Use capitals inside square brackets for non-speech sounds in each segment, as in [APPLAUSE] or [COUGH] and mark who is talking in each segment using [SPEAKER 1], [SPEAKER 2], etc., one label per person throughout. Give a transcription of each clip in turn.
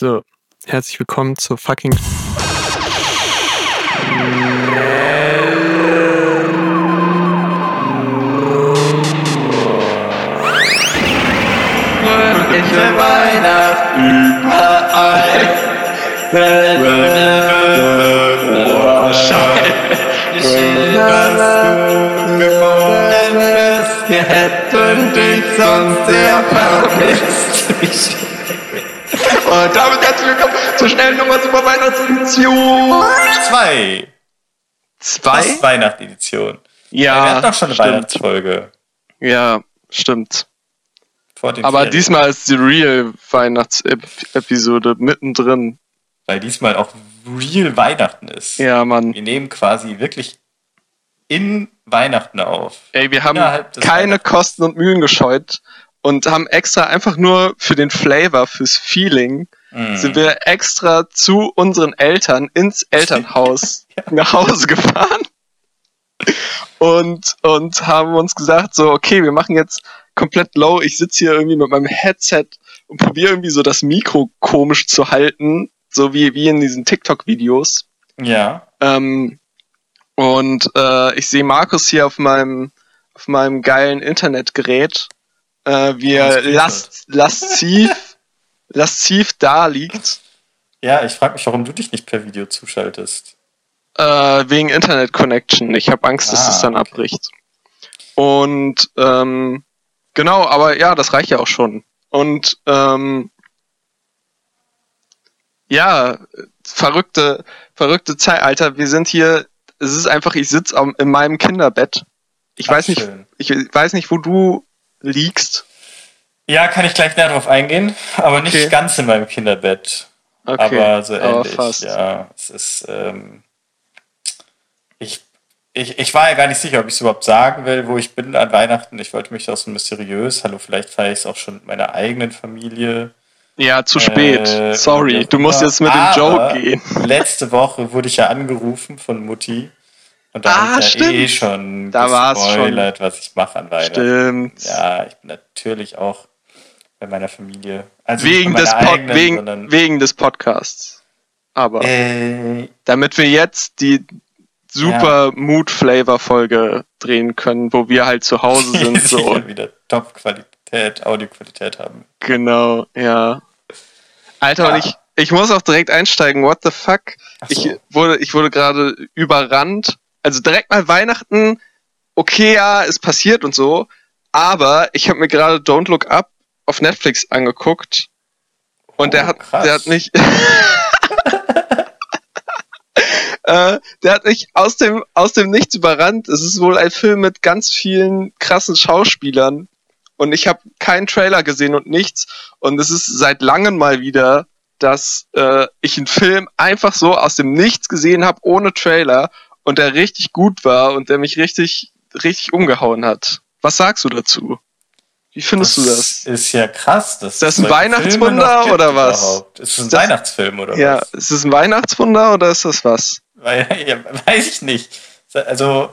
[SPEAKER 1] So, herzlich willkommen zur fucking.
[SPEAKER 2] Fröhliche Weihnacht überall. Wir hätten dich sonst sehr vermisst. Und damit herzlich willkommen zur schnellen Nummer Super Weihnachtsedition.
[SPEAKER 3] Zwei.
[SPEAKER 2] Zwei?
[SPEAKER 3] Fast Weihnachtsedition. Wir
[SPEAKER 2] Ja,
[SPEAKER 3] hatten doch schon eine
[SPEAKER 2] stimmt.
[SPEAKER 3] Weihnachtsfolge.
[SPEAKER 2] Ja, stimmt. Aber
[SPEAKER 3] Ferien.
[SPEAKER 2] diesmal ist die Real Weihnachtsepisode mittendrin.
[SPEAKER 3] Weil diesmal auch real Weihnachten ist.
[SPEAKER 2] Ja, Mann.
[SPEAKER 3] Wir nehmen quasi wirklich in Weihnachten auf.
[SPEAKER 2] Ey, wir haben keine Kosten und Mühen gescheut und haben extra einfach nur für den Flavor, fürs Feeling,
[SPEAKER 3] Mhm.
[SPEAKER 2] sind wir extra zu unseren Eltern ins Elternhaus [LAUGHS] nach Hause gefahren und, und haben uns gesagt, so, okay, wir machen jetzt komplett low. Ich sitze hier irgendwie mit meinem Headset und probiere irgendwie so das Mikro komisch zu halten, so wie, wie in diesen TikTok-Videos.
[SPEAKER 3] Ja.
[SPEAKER 2] Ähm, und äh, ich sehe Markus hier auf meinem, auf meinem geilen Internetgerät, äh, wie er last, lasziv, lasziv da liegt,
[SPEAKER 3] Ja, ich frage mich, warum du dich nicht per Video zuschaltest.
[SPEAKER 2] äh, wegen Internet Connection. Ich habe Angst, dass
[SPEAKER 3] Ah,
[SPEAKER 2] es dann
[SPEAKER 3] okay.
[SPEAKER 2] abbricht. Und ähm, genau, aber ja, das reicht ja auch schon. Und ähm, ja, verrückte, verrückte Zeit, Alter. Wir sind hier. Es ist einfach, ich sitze in meinem Kinderbett. Ich
[SPEAKER 3] Ach,
[SPEAKER 2] weiß nicht,
[SPEAKER 3] schön.
[SPEAKER 2] ich weiß nicht, wo du liegst.
[SPEAKER 3] Ja, kann ich gleich näher drauf eingehen, aber nicht
[SPEAKER 2] Okay.
[SPEAKER 3] ganz in meinem Kinderbett.
[SPEAKER 2] Okay,
[SPEAKER 3] aber so
[SPEAKER 2] aber
[SPEAKER 3] ähnlich.
[SPEAKER 2] fast.
[SPEAKER 3] Ja, es ist. Ähm, ich, ich, ich war ja gar nicht sicher, ob ich es überhaupt sagen will, wo ich bin an Weihnachten. Ich wollte mich auch so mysteriös. Hallo, vielleicht feiere ich es auch schon mit meiner eigenen Familie.
[SPEAKER 2] Ja, zu spät.
[SPEAKER 3] Äh,
[SPEAKER 2] Sorry, du musst jetzt mit dem
[SPEAKER 3] Aber
[SPEAKER 2] Joke gehen. [LAUGHS]
[SPEAKER 3] Letzte Woche wurde ich ja angerufen von Mutti. Und da
[SPEAKER 2] Ah,
[SPEAKER 3] habe ich ja eh schon
[SPEAKER 2] Da war's schon.
[SPEAKER 3] gespoilert, was ich mache an Weihnachten.
[SPEAKER 2] Stimmt.
[SPEAKER 3] Ja, ich bin natürlich auch bei meiner Familie. Also
[SPEAKER 2] Wegen des,
[SPEAKER 3] eigenen,
[SPEAKER 2] wegen, wegen des Podcasts. Aber
[SPEAKER 3] äh,
[SPEAKER 2] damit wir jetzt die super Mood-Flavor-Folge drehen können, wo wir halt zu Hause [LAUGHS] sind. so.
[SPEAKER 3] sicher wieder Top-Qualität, Audioqualität haben.
[SPEAKER 2] Genau, ja. Alter,
[SPEAKER 3] Ja.
[SPEAKER 2] und ich, ich muss auch direkt einsteigen. What the fuck?
[SPEAKER 3] So.
[SPEAKER 2] Ich wurde, ich wurde gerade überrannt. Also direkt mal Weihnachten. Okay, ja, ist passiert und so. Aber ich habe mir gerade Don't Look Up auf Netflix angeguckt. Und der
[SPEAKER 3] Oh,
[SPEAKER 2] hat,
[SPEAKER 3] krass.
[SPEAKER 2] der hat mich, [LAUGHS] äh, der hat mich aus dem, aus dem Nichts überrannt. Es ist wohl ein Film mit ganz vielen krassen Schauspielern. Und ich habe keinen Trailer gesehen und nichts. Und es ist seit langem mal wieder, dass äh, ich einen Film einfach so aus dem Nichts gesehen habe, ohne Trailer. Und der richtig gut war und der mich richtig, richtig umgehauen hat. Was sagst du dazu? Wie findest du das?
[SPEAKER 3] Ist ja krass. Dass
[SPEAKER 2] Ist das ein Weihnachtswunder oder was?
[SPEAKER 3] Überhaupt. Ist es ein
[SPEAKER 2] das-
[SPEAKER 3] Weihnachtsfilm oder
[SPEAKER 2] Ja,
[SPEAKER 3] was?
[SPEAKER 2] ist es ein Weihnachtswunder oder ist das was? [LAUGHS]
[SPEAKER 3] Ja, weiß ich nicht. Also,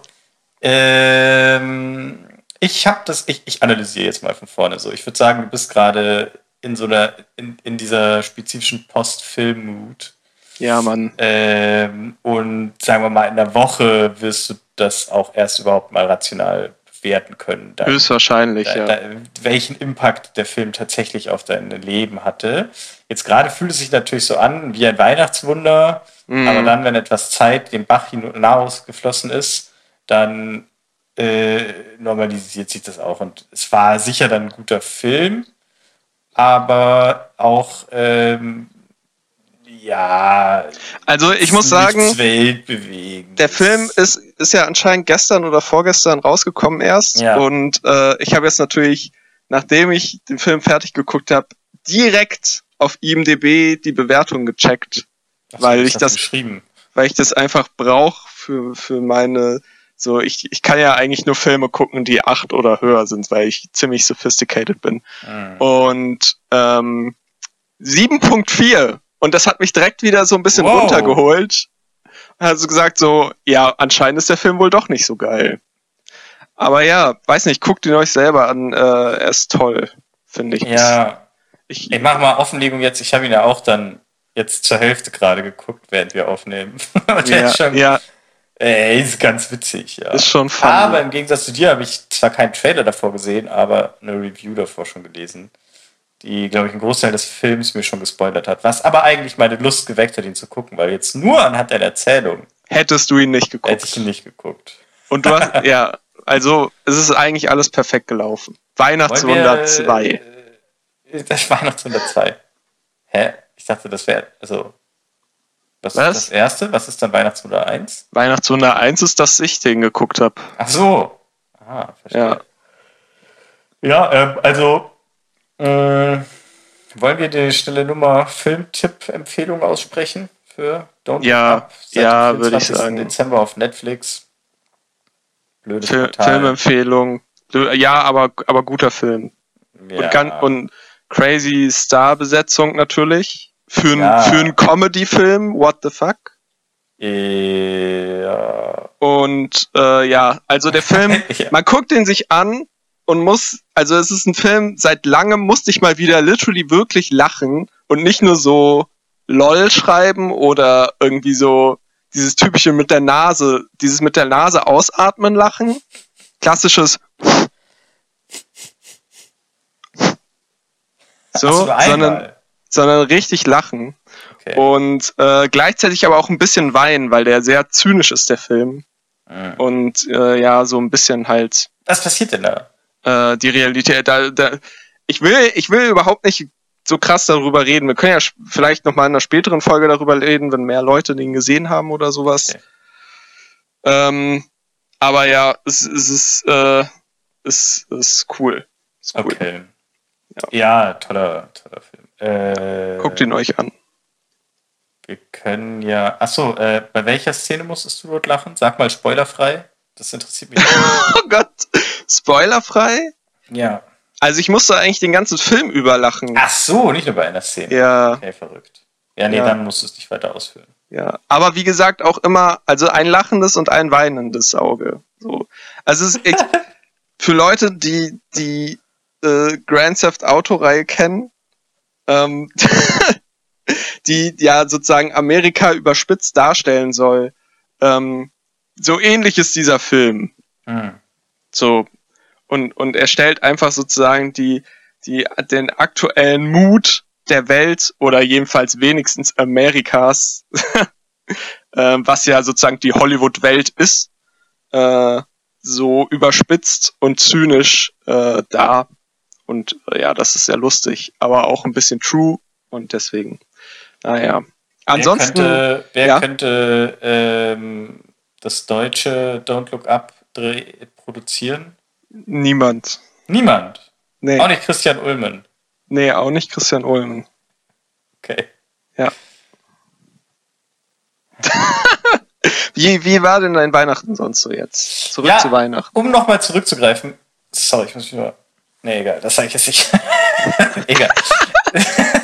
[SPEAKER 3] ähm, ich habe das, ich, ich analysiere jetzt mal von vorne so. Ich würde sagen, du bist gerade in so einer, in, in dieser spezifischen Post-Film-Mood.
[SPEAKER 2] Ja, Mann.
[SPEAKER 3] Ähm, und sagen wir mal, in der Woche wirst du das auch erst überhaupt mal rational bewerten können. Dann,
[SPEAKER 2] Höchstwahrscheinlich,
[SPEAKER 3] da,
[SPEAKER 2] ja.
[SPEAKER 3] da, welchen Impact der Film tatsächlich auf dein Leben hatte. Jetzt gerade fühlt es sich natürlich so an wie ein Weihnachtswunder,
[SPEAKER 2] Mhm.
[SPEAKER 3] aber dann, wenn etwas Zeit den Bach hinaus geflossen ist, dann äh, normalisiert sich das auch. Und es war sicher dann ein guter Film, aber auch ähm, ja,
[SPEAKER 2] Also ich muss sagen, der Film ist, ist ja anscheinend gestern oder vorgestern rausgekommen erst.
[SPEAKER 3] Ja.
[SPEAKER 2] Und äh, ich habe jetzt natürlich, nachdem ich den Film fertig geguckt habe, direkt auf IMDB die Bewertung gecheckt,
[SPEAKER 3] so,
[SPEAKER 2] weil ich das- weil ich das einfach brauche für, für meine. So, ich, ich kann ja eigentlich nur Filme gucken, die acht oder höher sind, weil ich ziemlich sophisticated bin.
[SPEAKER 3] Hm.
[SPEAKER 2] Und ähm, 7.4. Und das hat mich direkt wieder so ein bisschen
[SPEAKER 3] Wow.
[SPEAKER 2] runtergeholt. Also gesagt so, ja, anscheinend ist der Film wohl doch nicht so geil. Aber ja, weiß nicht, guckt ihn euch selber an. Äh, er ist toll, finde ich.
[SPEAKER 3] Ja,
[SPEAKER 2] Ich,
[SPEAKER 3] Ich mach mal Offenlegung jetzt. Ich habe ihn ja auch dann jetzt zur Hälfte gerade geguckt, während wir aufnehmen. [LAUGHS] Und
[SPEAKER 2] ja,
[SPEAKER 3] ist schon,
[SPEAKER 2] ja,
[SPEAKER 3] ey, ist ganz witzig, ja.
[SPEAKER 2] ist schon funny.
[SPEAKER 3] Aber im Gegensatz zu dir habe ich zwar keinen Trailer davor gesehen, aber eine Review davor schon gelesen, die, glaube ich, einen Großteil des Films mir schon gespoilert hat. Was aber eigentlich meine Lust geweckt hat, ihn zu gucken, weil jetzt nur anhand der Erzählung
[SPEAKER 2] Hättest du ihn nicht geguckt.
[SPEAKER 3] hätte ich ihn nicht geguckt.
[SPEAKER 2] Und du hast, ja, also es ist eigentlich alles perfekt gelaufen. Weihnachtswunder
[SPEAKER 3] Wollen
[SPEAKER 2] 2.
[SPEAKER 3] wir, äh, Das Weihnachtswunder 2. Hä? Ich dachte, das wäre, also, was,
[SPEAKER 2] Was?
[SPEAKER 3] ist das erste? Was ist dann Weihnachtswunder 1?
[SPEAKER 2] Weihnachtswunder 1 ist, dass ich den geguckt habe.
[SPEAKER 3] Ach so. Ah, verstehe.
[SPEAKER 2] Ja.
[SPEAKER 3] Ja, ähm, also äh, wollen wir die schnelle Nummer Filmtipp-Empfehlung aussprechen für Don't
[SPEAKER 2] Ja,
[SPEAKER 3] Look Up? Seit
[SPEAKER 2] ja, würde ich
[SPEAKER 3] 24.
[SPEAKER 2] sagen.
[SPEAKER 3] Dezember auf Netflix. Blödes
[SPEAKER 2] Fil
[SPEAKER 3] Portal.
[SPEAKER 2] Filmempfehlung. Ja, aber, aber guter Film.
[SPEAKER 3] Ja.
[SPEAKER 2] Und, ganz, und crazy Star-Besetzung natürlich. Für,
[SPEAKER 3] Ja.
[SPEAKER 2] für einen Comedy-Film, what the fuck?
[SPEAKER 3] ja.
[SPEAKER 2] Und äh, ja, also der Film, [LAUGHS]
[SPEAKER 3] Ja.
[SPEAKER 2] man guckt ihn sich an und muss, also es ist ein Film, seit langem musste ich mal wieder literally wirklich lachen und nicht nur so LOL schreiben oder irgendwie so dieses typische mit der Nase, dieses mit der Nase ausatmen lachen. Klassisches so, sondern, sondern richtig lachen.
[SPEAKER 3] Okay.
[SPEAKER 2] Und äh, gleichzeitig aber auch ein bisschen weinen, weil der sehr zynisch ist, der Film.
[SPEAKER 3] Mhm.
[SPEAKER 2] Und äh, ja, so ein bisschen halt
[SPEAKER 3] Was passiert denn da?
[SPEAKER 2] Äh, die Realität. Da, da, ich will, ich will überhaupt nicht so krass darüber reden. Wir können ja vielleicht noch mal in einer späteren Folge darüber reden, wenn mehr Leute den gesehen haben oder sowas.
[SPEAKER 3] Okay.
[SPEAKER 2] Ähm, aber ja, es, es ist, äh, es ist cool. Ist cool.
[SPEAKER 3] Okay. Ja, toller, toller Film. Äh,
[SPEAKER 2] Guckt ihn euch an.
[SPEAKER 3] Wir können ja. Achso, äh, bei welcher Szene musstest du dort lachen? Sag mal spoilerfrei. Das interessiert mich. [LAUGHS]
[SPEAKER 2] Oh Gott, spoilerfrei?
[SPEAKER 3] ja.
[SPEAKER 2] Also ich musste eigentlich den ganzen Film über lachen.
[SPEAKER 3] Ach so, nicht nur bei einer Szene.
[SPEAKER 2] Ja,
[SPEAKER 3] Okay, verrückt. Ja, nee,
[SPEAKER 2] Ja.
[SPEAKER 3] dann musst du es nicht weiter ausführen.
[SPEAKER 2] ja. Aber wie gesagt, auch immer, also ein lachendes und ein weinendes Auge. So. Also es ist, [LAUGHS] für Leute, die die äh, Grand Theft Auto Reihe kennen, ähm, [LAUGHS] die ja sozusagen Amerika überspitzt darstellen soll, ähm, so ähnlich ist dieser Film.
[SPEAKER 3] Hm.
[SPEAKER 2] So. Und, und er stellt einfach sozusagen die, die, den aktuellen Mut der Welt oder jedenfalls wenigstens Amerikas, [LAUGHS] äh, was ja sozusagen die Hollywood-Welt ist, äh, so überspitzt und zynisch äh, dar. Und äh, ja, das ist sehr lustig, aber auch ein bisschen true und deswegen, naja. Ansonsten,
[SPEAKER 3] wer könnte, wer
[SPEAKER 2] ja.
[SPEAKER 3] könnte ähm, das deutsche Don't Look Up produzieren?
[SPEAKER 2] niemand.
[SPEAKER 3] Niemand.
[SPEAKER 2] Nee,
[SPEAKER 3] Auch nicht Christian Ulmen.
[SPEAKER 2] nee, auch nicht Christian Ulmen.
[SPEAKER 3] Okay.
[SPEAKER 2] Ja. [LAUGHS] Wie, wie war denn dein Weihnachten sonst so jetzt? Zurück
[SPEAKER 3] Ja.
[SPEAKER 2] zu Weihnachten.
[SPEAKER 3] Um nochmal zurückzugreifen. Sorry, ich muss mich nur. Nee, egal, das sage ich jetzt nicht. [LAUGHS] egal. [LAUGHS]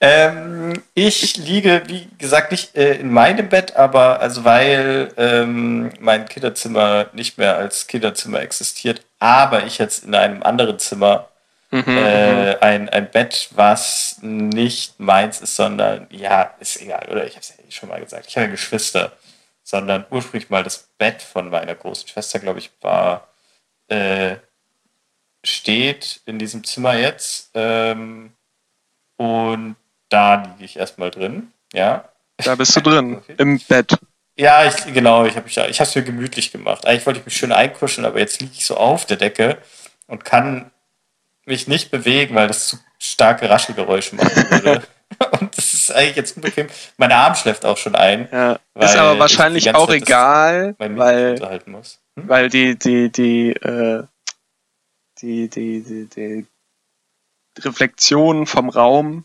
[SPEAKER 3] ähm, ich liege, wie gesagt, nicht äh, in meinem Bett, aber also weil ähm, mein Kinderzimmer nicht mehr als Kinderzimmer existiert, aber ich jetzt in einem anderen Zimmer
[SPEAKER 2] Mhm,
[SPEAKER 3] äh, ein, ein Bett, was nicht meins ist, sondern ja, ist egal, oder? Ich habe es ja eh schon mal gesagt. Ich habe Geschwister, sondern ursprünglich mal das Bett von meiner großen Schwester, glaube ich, war äh, steht in diesem Zimmer jetzt ähm, und da liege ich erstmal drin, ja.
[SPEAKER 2] Da bist du drin, [LAUGHS] im Bett.
[SPEAKER 3] Ja, ich, genau, ich habe ich, es mir gemütlich gemacht. Eigentlich wollte ich mich schön einkuscheln, aber jetzt liege ich so auf der Decke und kann mich nicht bewegen, weil das zu starke Raschelgeräusche machen würde. [LAUGHS] und das ist eigentlich jetzt unbequem. Mein Arm schläft auch schon ein,
[SPEAKER 2] Ja. Ist aber
[SPEAKER 3] ich
[SPEAKER 2] wahrscheinlich auch
[SPEAKER 3] Zeit
[SPEAKER 2] egal, weil.
[SPEAKER 3] Hm?
[SPEAKER 2] weil die, die, die, äh, die, die, die, die Reflexionen vom Raum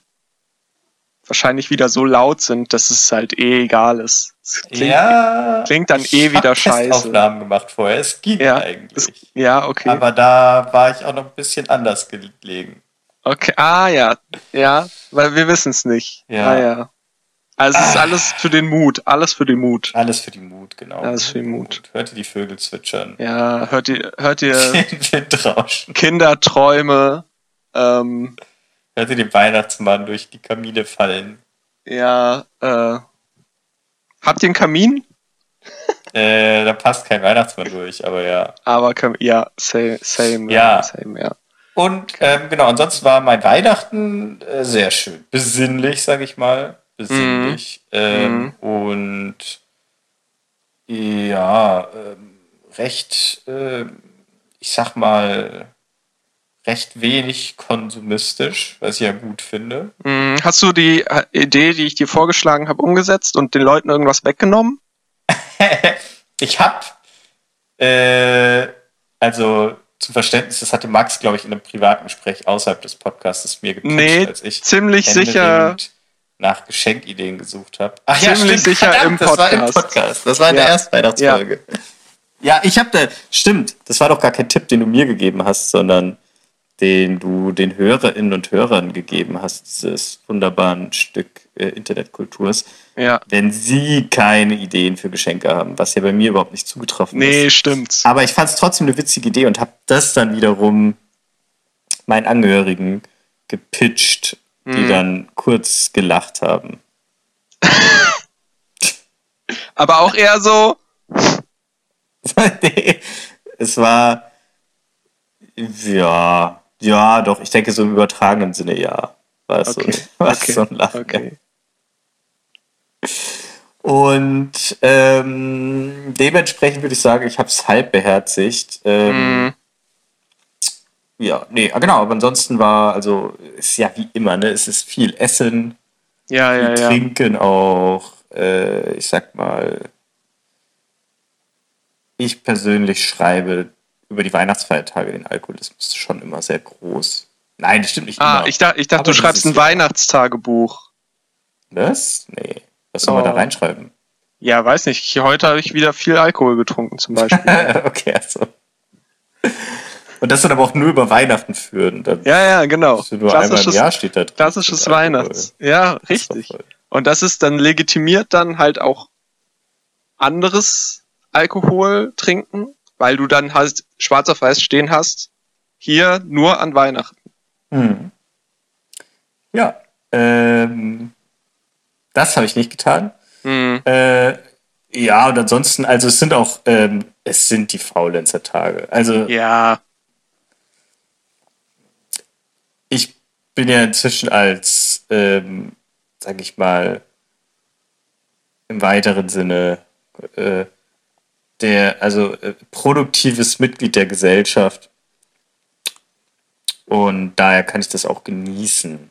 [SPEAKER 2] wahrscheinlich wieder so laut sind, dass es halt eh egal ist. Es klingt,
[SPEAKER 3] ja,
[SPEAKER 2] klingt dann
[SPEAKER 3] ich
[SPEAKER 2] eh wieder scheiße.
[SPEAKER 3] Testaufnahmen gemacht vorher. Es ging
[SPEAKER 2] Ja,
[SPEAKER 3] eigentlich.
[SPEAKER 2] ja, okay.
[SPEAKER 3] Aber da war ich auch noch ein bisschen anders gelegen.
[SPEAKER 2] Okay, ah ja, ja, weil wir wissen es nicht.
[SPEAKER 3] Ja.
[SPEAKER 2] Ah, ja. Also es ist
[SPEAKER 3] Ah.
[SPEAKER 2] alles für den Mut, alles für den Mut.
[SPEAKER 3] Alles für die Mut, genau.
[SPEAKER 2] Alles für den Mut.
[SPEAKER 3] Hört ihr die Vögel zwitschern?
[SPEAKER 2] Ja, hört ihr, hört ihr [LAUGHS]
[SPEAKER 3] Den.
[SPEAKER 2] Kinderträume, ähm,
[SPEAKER 3] hörte den Weihnachtsmann durch die Kamine fallen.
[SPEAKER 2] Ja, äh. Habt ihr einen Kamin? [LAUGHS]
[SPEAKER 3] Äh, da passt kein Weihnachtsmann durch, aber ja.
[SPEAKER 2] Aber ja, same, same,
[SPEAKER 3] Ja.
[SPEAKER 2] same, ja.
[SPEAKER 3] Und ähm, genau, ansonsten war mein Weihnachten äh, sehr schön. Besinnlich, sag ich mal. Besinnlich. Ähm, Und ja, ähm, recht, ähm, ich sag mal, recht wenig konsumistisch, was ich ja gut finde.
[SPEAKER 2] Mhm. Hast du die äh, Idee, die ich dir vorgeschlagen habe, umgesetzt und den Leuten irgendwas weggenommen? [LAUGHS]
[SPEAKER 3] ich habe, äh, also zum Verständnis, das hatte Max, glaube ich, in einem privaten Gespräch außerhalb des Podcasts mir gepitcht,
[SPEAKER 2] Nee,
[SPEAKER 3] als ich
[SPEAKER 2] ziemlich sicher.
[SPEAKER 3] nach Geschenkideen gesucht habe. Ach
[SPEAKER 2] Ziemlich sicher im
[SPEAKER 3] das war im
[SPEAKER 2] Podcast.
[SPEAKER 3] Podcast. Das war in der
[SPEAKER 2] Ja.
[SPEAKER 3] ersten Weihnachtsfolge. Ja, ich habe da, stimmt, das war doch gar kein Tipp, den du mir gegeben hast, sondern den du den Hörerinnen und Hörern gegeben hast, dieses wunderbaren Stück äh, Internetkulturs,
[SPEAKER 2] Ja.
[SPEAKER 3] wenn sie keine Ideen für Geschenke haben, was ja bei mir überhaupt nicht zugetroffen
[SPEAKER 2] Nee,
[SPEAKER 3] ist.
[SPEAKER 2] stimmt.
[SPEAKER 3] Aber ich fand es trotzdem eine witzige Idee und habe das dann wiederum meinen Angehörigen gepitcht, die
[SPEAKER 2] Mhm.
[SPEAKER 3] dann kurz gelacht haben. [LAUGHS]
[SPEAKER 2] Aber auch eher so, [LAUGHS]
[SPEAKER 3] nee, es war ja, ja, doch, ich denke so im übertragenen Sinne ja. War es
[SPEAKER 2] Okay,
[SPEAKER 3] so, [LAUGHS]
[SPEAKER 2] okay,
[SPEAKER 3] so ein Lachen.
[SPEAKER 2] okay.
[SPEAKER 3] Und ähm, dementsprechend würde ich sagen, ich habe es halb beherzigt. Ähm,
[SPEAKER 2] Mhm.
[SPEAKER 3] Ja, nee, ah, genau, aber ansonsten war, also, ist ja wie immer, ne? Es ist viel Essen,
[SPEAKER 2] Ja,
[SPEAKER 3] viel
[SPEAKER 2] ja, ja.
[SPEAKER 3] Trinken auch, äh, ich sag mal, ich persönlich schreibe über die Weihnachtsfeiertage den Alkoholismus schon immer sehr groß. Nein, das stimmt nicht
[SPEAKER 2] Ah,
[SPEAKER 3] immer.
[SPEAKER 2] ich, dachte, ich dachte,
[SPEAKER 3] Aber
[SPEAKER 2] du schreibst ein. Weihnachtstagebuch.
[SPEAKER 3] Was? Nee. Was soll man da
[SPEAKER 2] Oh.
[SPEAKER 3] reinschreiben?
[SPEAKER 2] Ja, weiß nicht. Heute habe ich wieder viel Alkohol getrunken, zum Beispiel. [LAUGHS]
[SPEAKER 3] okay, also. Und das dann aber auch nur über Weihnachten führen. Dann
[SPEAKER 2] ja, ja, genau.
[SPEAKER 3] ist nur einmal im
[SPEAKER 2] Klassisches,
[SPEAKER 3] Jahr steht da drin.
[SPEAKER 2] klassisches. Weihnachts. Ja, richtig. Und das ist dann legitimiert dann halt auch anderes Alkohol trinken, weil du dann halt schwarz auf weiß stehen hast, hier nur an Weihnachten.
[SPEAKER 3] Hm. Ja, ähm, das habe ich nicht getan.
[SPEAKER 2] Hm.
[SPEAKER 3] Äh, ja, und ansonsten, also es sind auch, ähm, es sind die Faulenzer-Tage. Also
[SPEAKER 2] Ja,
[SPEAKER 3] ich bin ja inzwischen als, ähm, sag ich mal, im weiteren Sinne äh, der, also äh, produktives Mitglied der Gesellschaft. Und daher kann ich das auch genießen,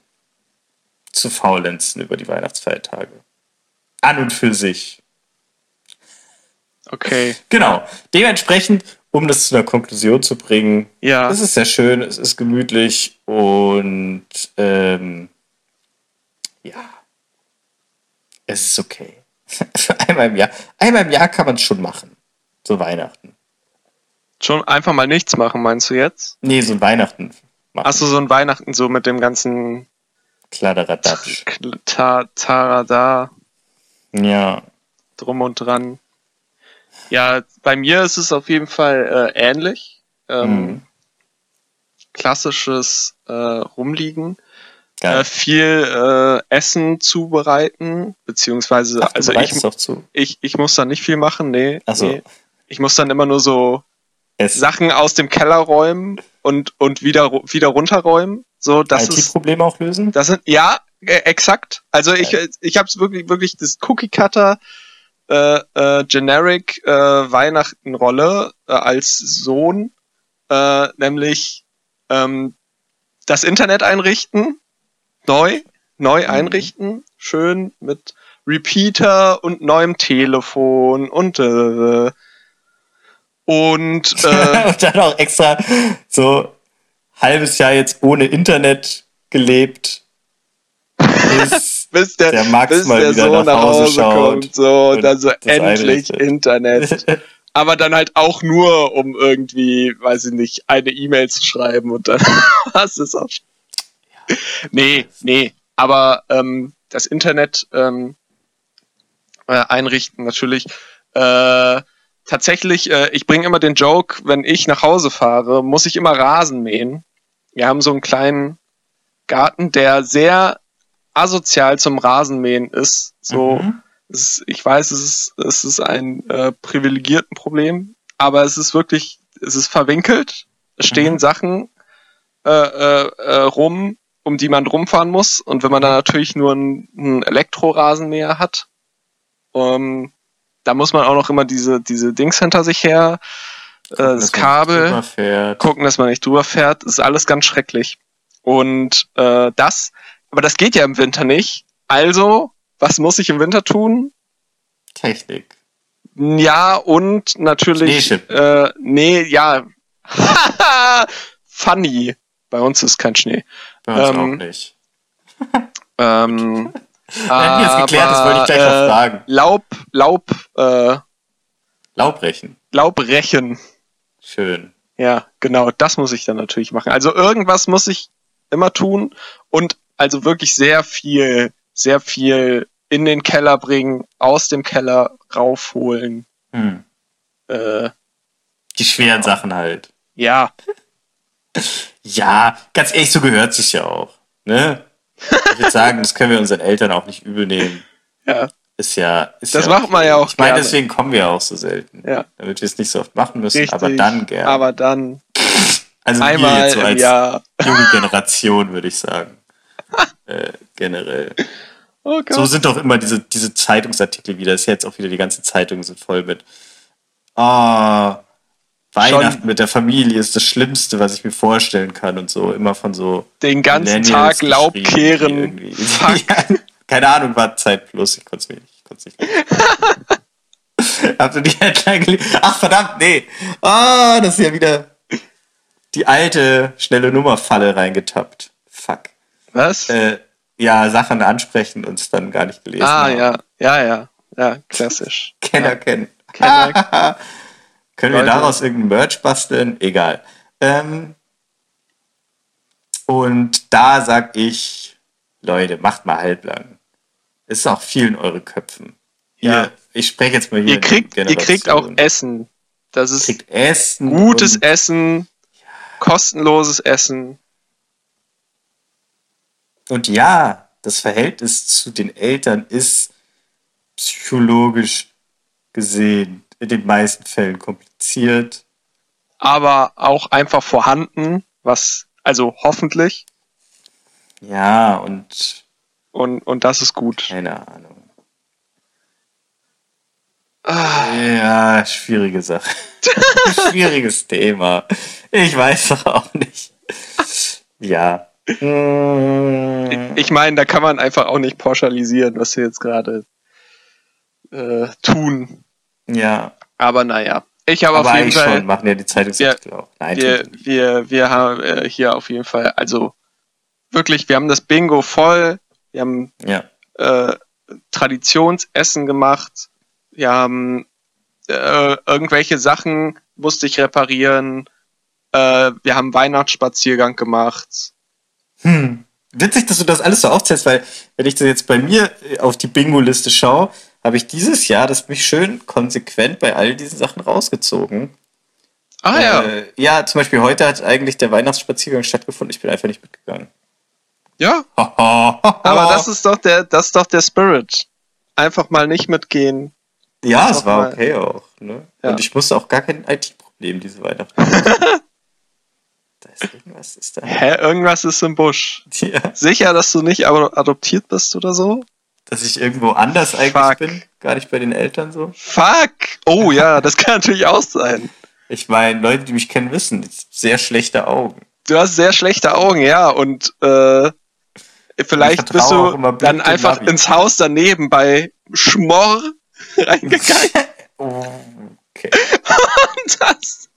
[SPEAKER 3] zu faulenzen über die Weihnachtsfeiertage. An und für sich.
[SPEAKER 2] okay.
[SPEAKER 3] Genau. Dementsprechend, um das zu einer Konklusion zu bringen,
[SPEAKER 2] Ja,
[SPEAKER 3] es ist sehr schön, es ist gemütlich und ähm, ja, es ist okay. [LAUGHS] einmal im Jahr, einmal im Jahr kann man es schon machen. So Weihnachten.
[SPEAKER 2] schon einfach mal nichts machen, meinst du jetzt?
[SPEAKER 3] Nee, so ein Weihnachten machen.
[SPEAKER 2] Du so ein Weihnachten so mit dem ganzen
[SPEAKER 3] Kladderadatsch.
[SPEAKER 2] Ta Tarada
[SPEAKER 3] Ja.
[SPEAKER 2] drum und dran? Ja, bei mir ist es auf jeden Fall äh, ähnlich. Ähm,
[SPEAKER 3] Mhm.
[SPEAKER 2] Klassisches äh, Rumliegen. Äh, viel äh, Essen zubereiten, beziehungsweise,
[SPEAKER 3] Ach,
[SPEAKER 2] also ich,
[SPEAKER 3] auch zu.
[SPEAKER 2] ich, ich muss da nicht viel machen, nee.
[SPEAKER 3] Ach so.
[SPEAKER 2] nee. Ich muss dann immer nur so
[SPEAKER 3] Es
[SPEAKER 2] Sachen aus dem Keller räumen und, und wieder, wieder runterräumen. So, das ist,
[SPEAKER 3] IT-Probleme auch lösen?
[SPEAKER 2] das sind, ja, äh, exakt. Also ich, ich habe es wirklich, wirklich das Cookie Cutter äh, äh, Generic äh, Weihnachtenrolle äh, als Sohn, äh, nämlich ähm, das Internet einrichten, neu, neu
[SPEAKER 3] Mhm.
[SPEAKER 2] einrichten, schön mit Repeater und neuem Telefon und äh, und [LAUGHS] äh,
[SPEAKER 3] und dann auch extra so halbes Jahr jetzt ohne Internet gelebt. Bis [LAUGHS]
[SPEAKER 2] bis der,
[SPEAKER 3] der Max
[SPEAKER 2] bis
[SPEAKER 3] mal
[SPEAKER 2] der
[SPEAKER 3] wieder
[SPEAKER 2] Sohn
[SPEAKER 3] nach Hause schaut
[SPEAKER 2] kommt, so,
[SPEAKER 3] und
[SPEAKER 2] dann so endlich
[SPEAKER 3] einrichtet.
[SPEAKER 2] Internet. [LAUGHS] Aber dann halt auch nur, um irgendwie, weiß ich nicht, eine E-Mail zu schreiben und dann hast du es auch. schon. Nee, nee. Aber ähm, das Internet ähm, äh, einrichten natürlich. Äh, tatsächlich, äh, ich bringe immer den Joke, wenn ich nach Hause fahre, muss ich immer Rasen mähen. Wir haben so einen kleinen Garten, der sehr asozial zum Rasenmähen ist. So,
[SPEAKER 3] Mhm.
[SPEAKER 2] ist, ich weiß, es ist, es ist ein äh, privilegierten Problem, aber es ist wirklich, es ist verwinkelt. Es stehen
[SPEAKER 3] Mhm.
[SPEAKER 2] Sachen äh, äh, äh, rum, um die man rumfahren muss. Und wenn man dann natürlich nur einen, einen Elektrorasenmäher hat, ähm, da muss man auch noch immer diese, diese Dings hinter sich her, äh, das Kabel gucken, dass man nicht drüber fährt. Das ist alles ganz schrecklich. Und äh, das, aber das geht ja im Winter nicht. Also, was muss ich im Winter tun?
[SPEAKER 3] Technik.
[SPEAKER 2] Ja, und natürlich. Äh, nee, ja. [LAUGHS] Funny. Bei uns ist kein Schnee.
[SPEAKER 3] Bei uns
[SPEAKER 2] Ähm,
[SPEAKER 3] auch nicht.
[SPEAKER 2] Ähm, [LAUGHS]
[SPEAKER 3] Wir hätten jetzt geklärt, das wollte ich gleich noch
[SPEAKER 2] äh,
[SPEAKER 3] fragen.
[SPEAKER 2] Laub, Laub, äh,
[SPEAKER 3] Laubrechen.
[SPEAKER 2] Laubrechen.
[SPEAKER 3] Schön.
[SPEAKER 2] Ja, genau, das muss ich dann natürlich machen. Also irgendwas muss ich immer tun und also wirklich sehr viel, sehr viel in den Keller bringen, aus dem Keller raufholen.
[SPEAKER 3] Hm.
[SPEAKER 2] Äh,
[SPEAKER 3] Die schweren Sachen halt.
[SPEAKER 2] ja, [LAUGHS]
[SPEAKER 3] Ja, ganz ehrlich, so gehört sich ja auch. Ne? Ich würde sagen, das können wir unseren Eltern auch nicht übel nehmen.
[SPEAKER 2] ja,
[SPEAKER 3] Ist ja. Ist
[SPEAKER 2] Das
[SPEAKER 3] ja
[SPEAKER 2] macht man ja auch
[SPEAKER 3] Ich meine,
[SPEAKER 2] gerne.
[SPEAKER 3] deswegen kommen wir auch so selten.
[SPEAKER 2] ja.
[SPEAKER 3] Damit wir es nicht so oft machen müssen,
[SPEAKER 2] Richtig.
[SPEAKER 3] aber dann gerne.
[SPEAKER 2] Aber dann
[SPEAKER 3] also wir
[SPEAKER 2] einmal
[SPEAKER 3] jetzt so als
[SPEAKER 2] Jahr.
[SPEAKER 3] junge Generation, würde ich sagen. [LAUGHS] äh, generell.
[SPEAKER 2] Oh Gott.
[SPEAKER 3] So sind doch immer diese, diese Zeitungsartikel wieder. Ist jetzt auch wieder, die ganzen Zeitungen sind voll mit. Ah, Weihnachten
[SPEAKER 2] Schon-
[SPEAKER 3] mit der Familie ist das Schlimmste, was ich mir vorstellen kann und so. Immer von so.
[SPEAKER 2] Den ganzen
[SPEAKER 3] Millennials
[SPEAKER 2] Tag Laub kehren. [LAUGHS]
[SPEAKER 3] Ja, keine Ahnung, war Zeit plus. Ich konnte es mir nicht. Ich konnte nicht. [LAUGHS] Habt ihr die Headline gelesen? Ach, verdammt, nee. Ah, das ist ja wieder die alte schnelle Nummerfalle reingetappt. Fuck.
[SPEAKER 2] Was?
[SPEAKER 3] Äh, ja, Sachen ansprechen und es dann gar nicht gelesen
[SPEAKER 2] ah,
[SPEAKER 3] haben.
[SPEAKER 2] ja, ja, ja, ja, klassisch. [LAUGHS]
[SPEAKER 3] Kenner
[SPEAKER 2] ja.
[SPEAKER 3] kennen.
[SPEAKER 2] Kenner.
[SPEAKER 3] Können wir
[SPEAKER 2] Leute.
[SPEAKER 3] daraus irgendein Merch basteln? Egal. Ähm, und da sag ich, Leute, macht mal halblang. Ist auch viel in eure Köpfen.
[SPEAKER 2] Ja.
[SPEAKER 3] Ihr, ich spreche jetzt mal hier.
[SPEAKER 2] Ihr kriegt, ihr kriegt auch. Essen. Das ist
[SPEAKER 3] kriegt Essen.
[SPEAKER 2] gutes Essen, kostenloses Essen.
[SPEAKER 3] und ja, das Verhältnis zu den Eltern ist psychologisch gesehen in den meisten Fällen kompliziert.
[SPEAKER 2] aber auch einfach vorhanden, was, also hoffentlich,
[SPEAKER 3] Ja, und
[SPEAKER 2] und, und das ist gut.
[SPEAKER 3] keine Ahnung.
[SPEAKER 2] Ah,
[SPEAKER 3] Ja, schwierige Sache. [LAUGHS] Schwieriges Thema. Ich weiß doch auch nicht. Ja.
[SPEAKER 2] Ich meine, da kann man einfach auch nicht pauschalisieren, was wir jetzt gerade äh, tun.
[SPEAKER 3] Ja,
[SPEAKER 2] Aber naja, ich habe auf jeden Fall,
[SPEAKER 3] schon, machen ja die Zeitungsartikel auch. Nein,
[SPEAKER 2] wir, wir, wir haben äh, hier auf jeden Fall, also wirklich, wir haben das Bingo voll, wir haben
[SPEAKER 3] ja.
[SPEAKER 2] äh, Traditionsessen gemacht. Wir haben äh, irgendwelche Sachen musste ich reparieren. Äh, wir haben Weihnachtsspaziergang gemacht.
[SPEAKER 3] Hm. Witzig, dass du das alles so aufzählst, weil wenn ich das jetzt bei mir äh, auf die Bingo-Liste schaue, habe ich dieses Jahr das mich schön konsequent bei all diesen Sachen rausgezogen.
[SPEAKER 2] Ah ja,
[SPEAKER 3] Äh, ja, zum Beispiel heute hat eigentlich der Weihnachtsspaziergang stattgefunden. Ich bin einfach nicht mitgegangen.
[SPEAKER 2] ja.
[SPEAKER 3] Aber
[SPEAKER 2] das ist doch der, das ist doch der Spirit. Einfach mal nicht mitgehen.
[SPEAKER 3] Ja, es war
[SPEAKER 2] mal-
[SPEAKER 3] okay auch. Ne?
[SPEAKER 2] Ja.
[SPEAKER 3] Und ich musste auch gar kein IT-Problem diese Weihnachten. [LAUGHS] da ist irgendwas, ist da.
[SPEAKER 2] Hä, irgendwas ist im Busch.
[SPEAKER 3] Ja,
[SPEAKER 2] Sicher, dass du nicht ado- adoptiert bist oder so?
[SPEAKER 3] Dass ich irgendwo anders eigentlich
[SPEAKER 2] Fuck.
[SPEAKER 3] bin, gar nicht bei den Eltern so.
[SPEAKER 2] Fuck! Oh ja, das kann natürlich auch sein.
[SPEAKER 3] Ich meine, Leute, die mich kennen, wissen, sehr schlechte Augen.
[SPEAKER 2] Du hast sehr schlechte Augen, ja, und äh, vielleicht
[SPEAKER 3] Ich
[SPEAKER 2] bist du dann einfach
[SPEAKER 3] Navi.
[SPEAKER 2] ins Haus daneben bei Schmorr [LAUGHS] reingegangen.
[SPEAKER 3] Okay.
[SPEAKER 2] und das.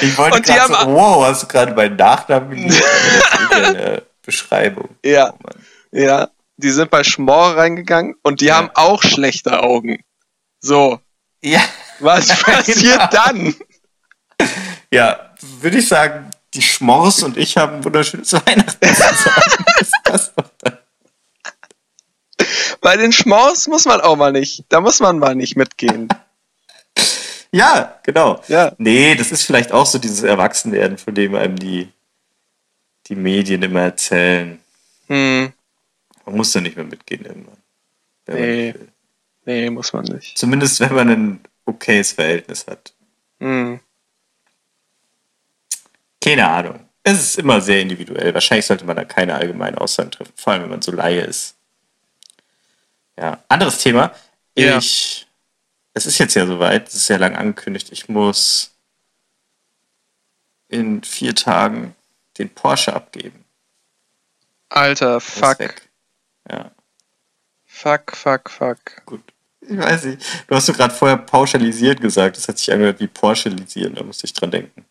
[SPEAKER 3] Ich wollte gerade so, wow, hast du gerade meinen Nachnamen [LAUGHS] ist ja eine Beschreibung.
[SPEAKER 2] Ja,
[SPEAKER 3] Oh
[SPEAKER 2] ja, die sind bei Schmorr reingegangen und die
[SPEAKER 3] Ja.
[SPEAKER 2] haben auch schlechte Augen. So,
[SPEAKER 3] ja.
[SPEAKER 2] was [LAUGHS] passiert dann?
[SPEAKER 3] Ja, würde ich sagen, die Schmors und ich haben ein wunderschönes [LAUGHS] Weihnachten zusammen. ist das doch dann.
[SPEAKER 2] Bei den Schmors muss man auch mal nicht, da muss man mal nicht mitgehen.
[SPEAKER 3] Ja, genau.
[SPEAKER 2] Ja.
[SPEAKER 3] Nee, das ist vielleicht auch so dieses Erwachsenwerden, von dem einem die, die Medien immer erzählen.
[SPEAKER 2] Hm,
[SPEAKER 3] Man muss da nicht mehr mitgehen irgendwann. wenn man
[SPEAKER 2] Nee.
[SPEAKER 3] nicht will.
[SPEAKER 2] nee, muss man nicht.
[SPEAKER 3] Zumindest wenn man ein okayes Verhältnis hat.
[SPEAKER 2] Hm.
[SPEAKER 3] Keine Ahnung. Es ist immer sehr individuell. Wahrscheinlich sollte man da keine allgemeinen Aussagen treffen, vor allem wenn man so Laie ist. Ja, anderes Thema.
[SPEAKER 2] Ja.
[SPEAKER 3] Ich, es ist jetzt ja soweit, es ist ja lang angekündigt, ich muss in vier Tagen den Porsche abgeben.
[SPEAKER 2] Alter, fuck.
[SPEAKER 3] weg. Ja,
[SPEAKER 2] Fuck, fuck, fuck.
[SPEAKER 3] gut. Ich weiß nicht. Du hast doch gerade vorher pauschalisiert gesagt. Das hat sich angehört wie Porschelisieren. Da musste ich dran denken.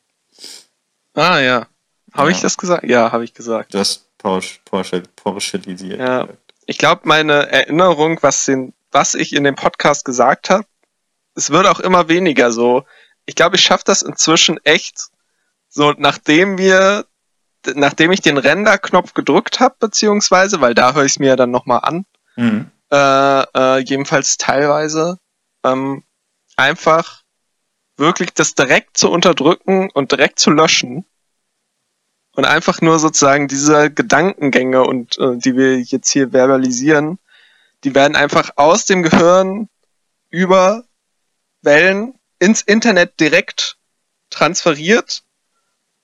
[SPEAKER 2] Ah, ja. Habe
[SPEAKER 3] Ja.
[SPEAKER 2] ich das gesagt? Ja, habe ich gesagt.
[SPEAKER 3] Du hast Porsche, Porsche, Porschelisiert
[SPEAKER 2] Ja.
[SPEAKER 3] gesagt.
[SPEAKER 2] Ich glaube, meine Erinnerung, was, den, was ich in dem Podcast gesagt habe, es wird auch immer weniger so. Ich glaube, ich schaffe das inzwischen echt, so nachdem wir, nachdem ich den Render-Knopf gedrückt habe, beziehungsweise, weil da höre ich es mir dann nochmal an,
[SPEAKER 3] Mhm.
[SPEAKER 2] äh, äh, jedenfalls teilweise, ähm, einfach wirklich das direkt zu unterdrücken und direkt zu löschen und einfach nur sozusagen diese Gedankengänge und äh, die wir jetzt hier verbalisieren, die werden einfach aus dem Gehirn über Wellen ins Internet direkt transferiert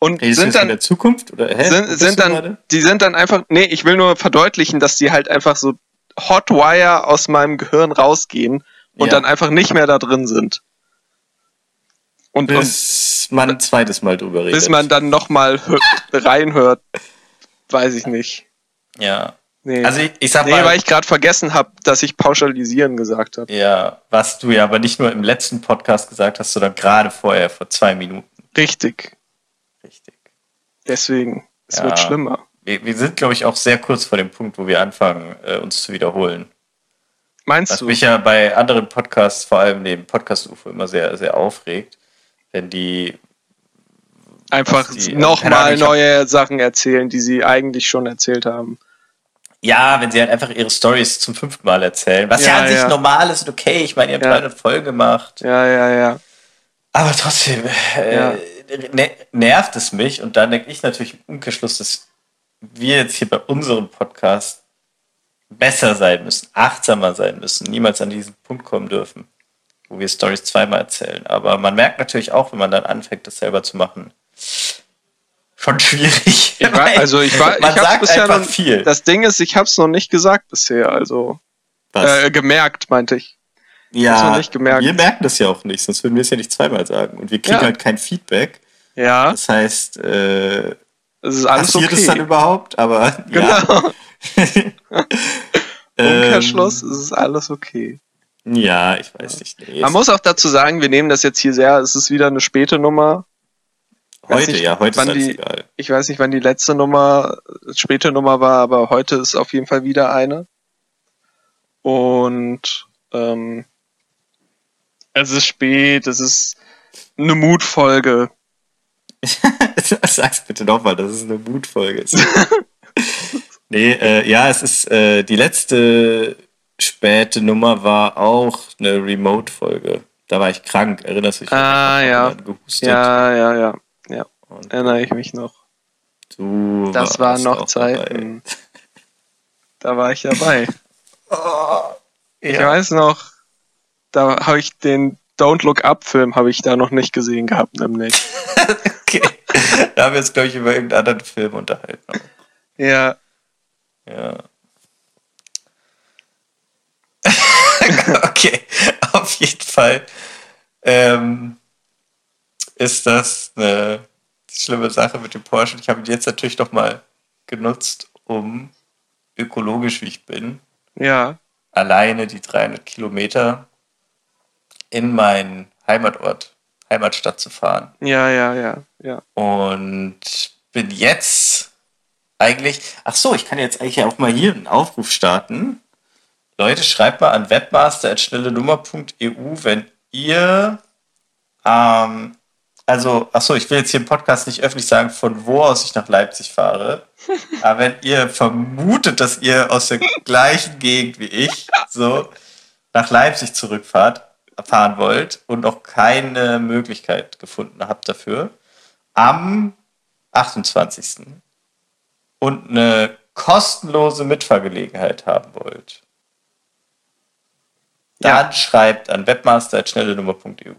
[SPEAKER 2] und
[SPEAKER 3] Redest
[SPEAKER 2] sind dann
[SPEAKER 3] der Zukunft? Oder, hä?
[SPEAKER 2] Sind, sind dann,
[SPEAKER 3] gerade?
[SPEAKER 2] die sind dann einfach, nee, ich will nur verdeutlichen, dass die halt einfach so Hotwire aus meinem Gehirn rausgehen und
[SPEAKER 3] Ja.
[SPEAKER 2] dann einfach nicht mehr da drin sind. Und, und
[SPEAKER 3] Bis man ein zweites Mal drüber redet.
[SPEAKER 2] bis man dann nochmal reinhört, weiß ich nicht.
[SPEAKER 3] Ja.
[SPEAKER 2] Nee,
[SPEAKER 3] Also ich, ich sag
[SPEAKER 2] nee
[SPEAKER 3] mal,
[SPEAKER 2] weil ich gerade vergessen habe, dass ich pauschalisieren gesagt habe.
[SPEAKER 3] ja, was du ja aber nicht nur im letzten Podcast gesagt hast, sondern gerade vorher, vor zwei Minuten.
[SPEAKER 2] Richtig. Deswegen. Es
[SPEAKER 3] Ja.
[SPEAKER 2] wird schlimmer.
[SPEAKER 3] Wir, wir sind, glaube ich, auch sehr kurz vor dem Punkt, wo wir anfangen, äh, uns zu wiederholen.
[SPEAKER 2] Meinst
[SPEAKER 3] Was
[SPEAKER 2] du?
[SPEAKER 3] mich ja bei anderen Podcasts, vor allem dem Podcast-UFO, immer sehr, sehr aufregt, wenn die
[SPEAKER 2] Einfach
[SPEAKER 3] was
[SPEAKER 2] nochmal
[SPEAKER 3] ich hab-
[SPEAKER 2] neue Sachen erzählen, die sie eigentlich schon erzählt haben.
[SPEAKER 3] Ja, wenn sie halt einfach ihre Stories zum fünften Mal erzählen. Was ja,
[SPEAKER 2] Ja,
[SPEAKER 3] an sich
[SPEAKER 2] ja.
[SPEAKER 3] normal ist und okay. Ich meine, ihr habt
[SPEAKER 2] Ja.
[SPEAKER 3] 300 Folgen gemacht.
[SPEAKER 2] Ja, ja, ja.
[SPEAKER 3] Aber trotzdem äh,
[SPEAKER 2] Ja.
[SPEAKER 3] Nervt es mich. Und dann denke ich natürlich im Umkehrschluss, dass wir jetzt hier bei unserem Podcast besser sein müssen, achtsamer sein müssen, niemals an diesen Punkt kommen dürfen, wo wir Stories zweimal erzählen. Aber man merkt natürlich auch, wenn man dann anfängt, das selber zu machen, schon schwierig.
[SPEAKER 2] Ich war, [LAUGHS] also ich war,
[SPEAKER 3] man
[SPEAKER 2] ich hab's
[SPEAKER 3] sagt
[SPEAKER 2] bisher
[SPEAKER 3] einfach
[SPEAKER 2] noch,
[SPEAKER 3] viel.
[SPEAKER 2] Das Ding ist, ich hab's noch nicht gesagt bisher, also äh, gemerkt, meinte ich.
[SPEAKER 3] Ja,
[SPEAKER 2] nicht gemerkt?
[SPEAKER 3] wir merken das ja auch nicht, sonst würden wir es ja nicht zweimal sagen. Und wir kriegen
[SPEAKER 2] Ja.
[SPEAKER 3] halt kein Feedback.
[SPEAKER 2] Ja,
[SPEAKER 3] Das heißt, äh,
[SPEAKER 2] es ist alles
[SPEAKER 3] passiert es dann
[SPEAKER 2] okay.
[SPEAKER 3] überhaupt? Aber
[SPEAKER 2] Genau.
[SPEAKER 3] ja. [LAUGHS]
[SPEAKER 2] Umkehrschluss,
[SPEAKER 3] Ähm,
[SPEAKER 2] es ist alles okay.
[SPEAKER 3] ja, ich weiß nicht. Nee,
[SPEAKER 2] Man muss auch dazu sagen, wir nehmen das jetzt hier sehr, es ist wieder eine späte Nummer.
[SPEAKER 3] heute,
[SPEAKER 2] nicht,
[SPEAKER 3] ja, heute ist
[SPEAKER 2] die-
[SPEAKER 3] egal.
[SPEAKER 2] Ich weiß nicht, wann die letzte Nummer, späte Nummer war, aber heute ist auf jeden Fall wieder eine. Und ähm, es ist spät, es ist eine Mutfolge. [LAUGHS]
[SPEAKER 3] Sag's bitte nochmal, dass es eine Mutfolge ist. [LAUGHS] nee, äh, ja, es ist äh, die letzte späte Nummer war auch eine Remote-Folge. Da war ich krank, erinnerst du dich?
[SPEAKER 2] Ah, ja.
[SPEAKER 3] Gehustet
[SPEAKER 2] Ja, ja, ja, ja,
[SPEAKER 3] und
[SPEAKER 2] erinnere ich mich noch.
[SPEAKER 3] du
[SPEAKER 2] Das waren noch
[SPEAKER 3] auch dabei.
[SPEAKER 2] Zeiten. Da war ich dabei. [LAUGHS] Ich
[SPEAKER 3] Ja.
[SPEAKER 2] weiß noch, da habe ich den Don't Look Up Film habe ich da noch nicht gesehen gehabt, nämlich. [LAUGHS]
[SPEAKER 3] Okay. Da haben wir uns, glaube ich, über irgendeinen anderen Film unterhalten.
[SPEAKER 2] Ja,
[SPEAKER 3] Ja. [LAUGHS] okay, auf jeden Fall ähm, ist das eine schlimme Sache mit dem Porsche. Ich habe ihn jetzt natürlich noch mal genutzt, um ökologisch, wie ich bin,
[SPEAKER 2] ja,
[SPEAKER 3] alleine die 300 Kilometer in meinen Heimatort, Heimatstadt zu fahren.
[SPEAKER 2] ja, ja, ja, ja.
[SPEAKER 3] Und bin jetzt eigentlich, ach so, ich kann jetzt eigentlich auch mal hier einen Aufruf starten. Leute, schreibt mal an webmaster.schnellenummer.eu, wenn ihr, ähm, also, ach so, ich will jetzt hier im Podcast nicht öffentlich sagen, von wo aus ich nach Leipzig fahre. [LAUGHS] Aber wenn ihr vermutet, dass ihr aus der gleichen Gegend wie ich so nach Leipzig zurückfahrt, fahren wollt und noch keine Möglichkeit gefunden habt dafür, am 28. und eine kostenlose Mitfahrgelegenheit haben wollt, dann
[SPEAKER 2] Ja.
[SPEAKER 3] schreibt an webmaster.schnellenummer.eu.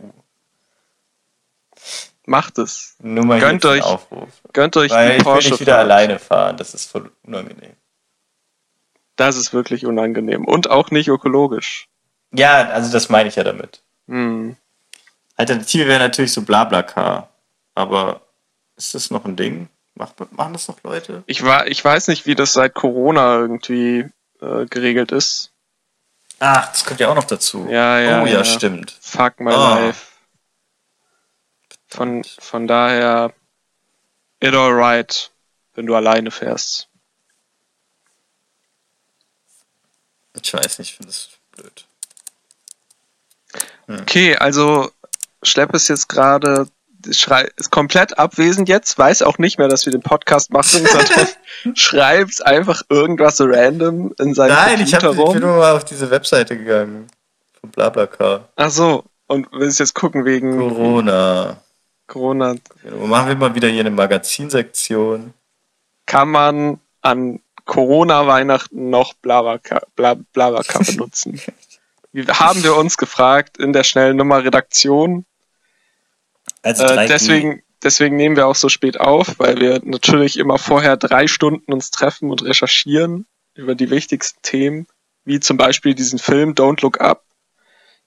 [SPEAKER 2] Macht es.
[SPEAKER 3] Nur mal
[SPEAKER 2] Gönnt euch
[SPEAKER 3] Aufruf.
[SPEAKER 2] Gönnt euch
[SPEAKER 3] Weil ich will nicht wieder alleine fahren, das ist voll unangenehm.
[SPEAKER 2] Das ist wirklich unangenehm. Und auch nicht ökologisch.
[SPEAKER 3] Ja, also das meine ich ja damit.
[SPEAKER 2] Hm.
[SPEAKER 3] Alternative wäre natürlich so Blablacar. Aber ist das noch ein Ding? Machen das noch Leute?
[SPEAKER 2] Ich, war, ich weiß nicht, wie das seit Corona irgendwie äh, geregelt ist.
[SPEAKER 3] Ach, das kommt ja auch noch dazu.
[SPEAKER 2] Ja, ja,
[SPEAKER 3] Oh ja,
[SPEAKER 2] ja.
[SPEAKER 3] stimmt.
[SPEAKER 2] Fuck my
[SPEAKER 3] Ah.
[SPEAKER 2] life. Von, von daher, it alright, wenn du alleine fährst.
[SPEAKER 3] Ich weiß nicht, ich finde das blöd.
[SPEAKER 2] Okay, also Schlepp ist jetzt gerade, schrei- ist komplett abwesend jetzt, weiß auch nicht mehr, dass wir den Podcast machen, sondern [LAUGHS] schreibt einfach irgendwas so random in seinem
[SPEAKER 3] Nein, ich, hab,
[SPEAKER 2] Computer
[SPEAKER 3] ich bin
[SPEAKER 2] rum.
[SPEAKER 3] nur mal auf diese Webseite gegangen. Von Blablacar.
[SPEAKER 2] Ach so, und willst jetzt gucken wegen
[SPEAKER 3] Corona.
[SPEAKER 2] Corona.
[SPEAKER 3] Genau, Machen wir mal wieder hier eine Magazinsektion.
[SPEAKER 2] Kann man an Corona-Weihnachten noch Blablacar Bla, Blablacar benutzen? [LAUGHS] Wie- Haben wir uns gefragt in der schnellen Nummer Redaktion.
[SPEAKER 3] Also
[SPEAKER 2] Äh, deswegen, deswegen nehmen wir auch so spät auf, weil wir natürlich immer vorher drei Stunden uns treffen und recherchieren über die wichtigsten Themen, wie zum Beispiel diesen Film Don't Look Up,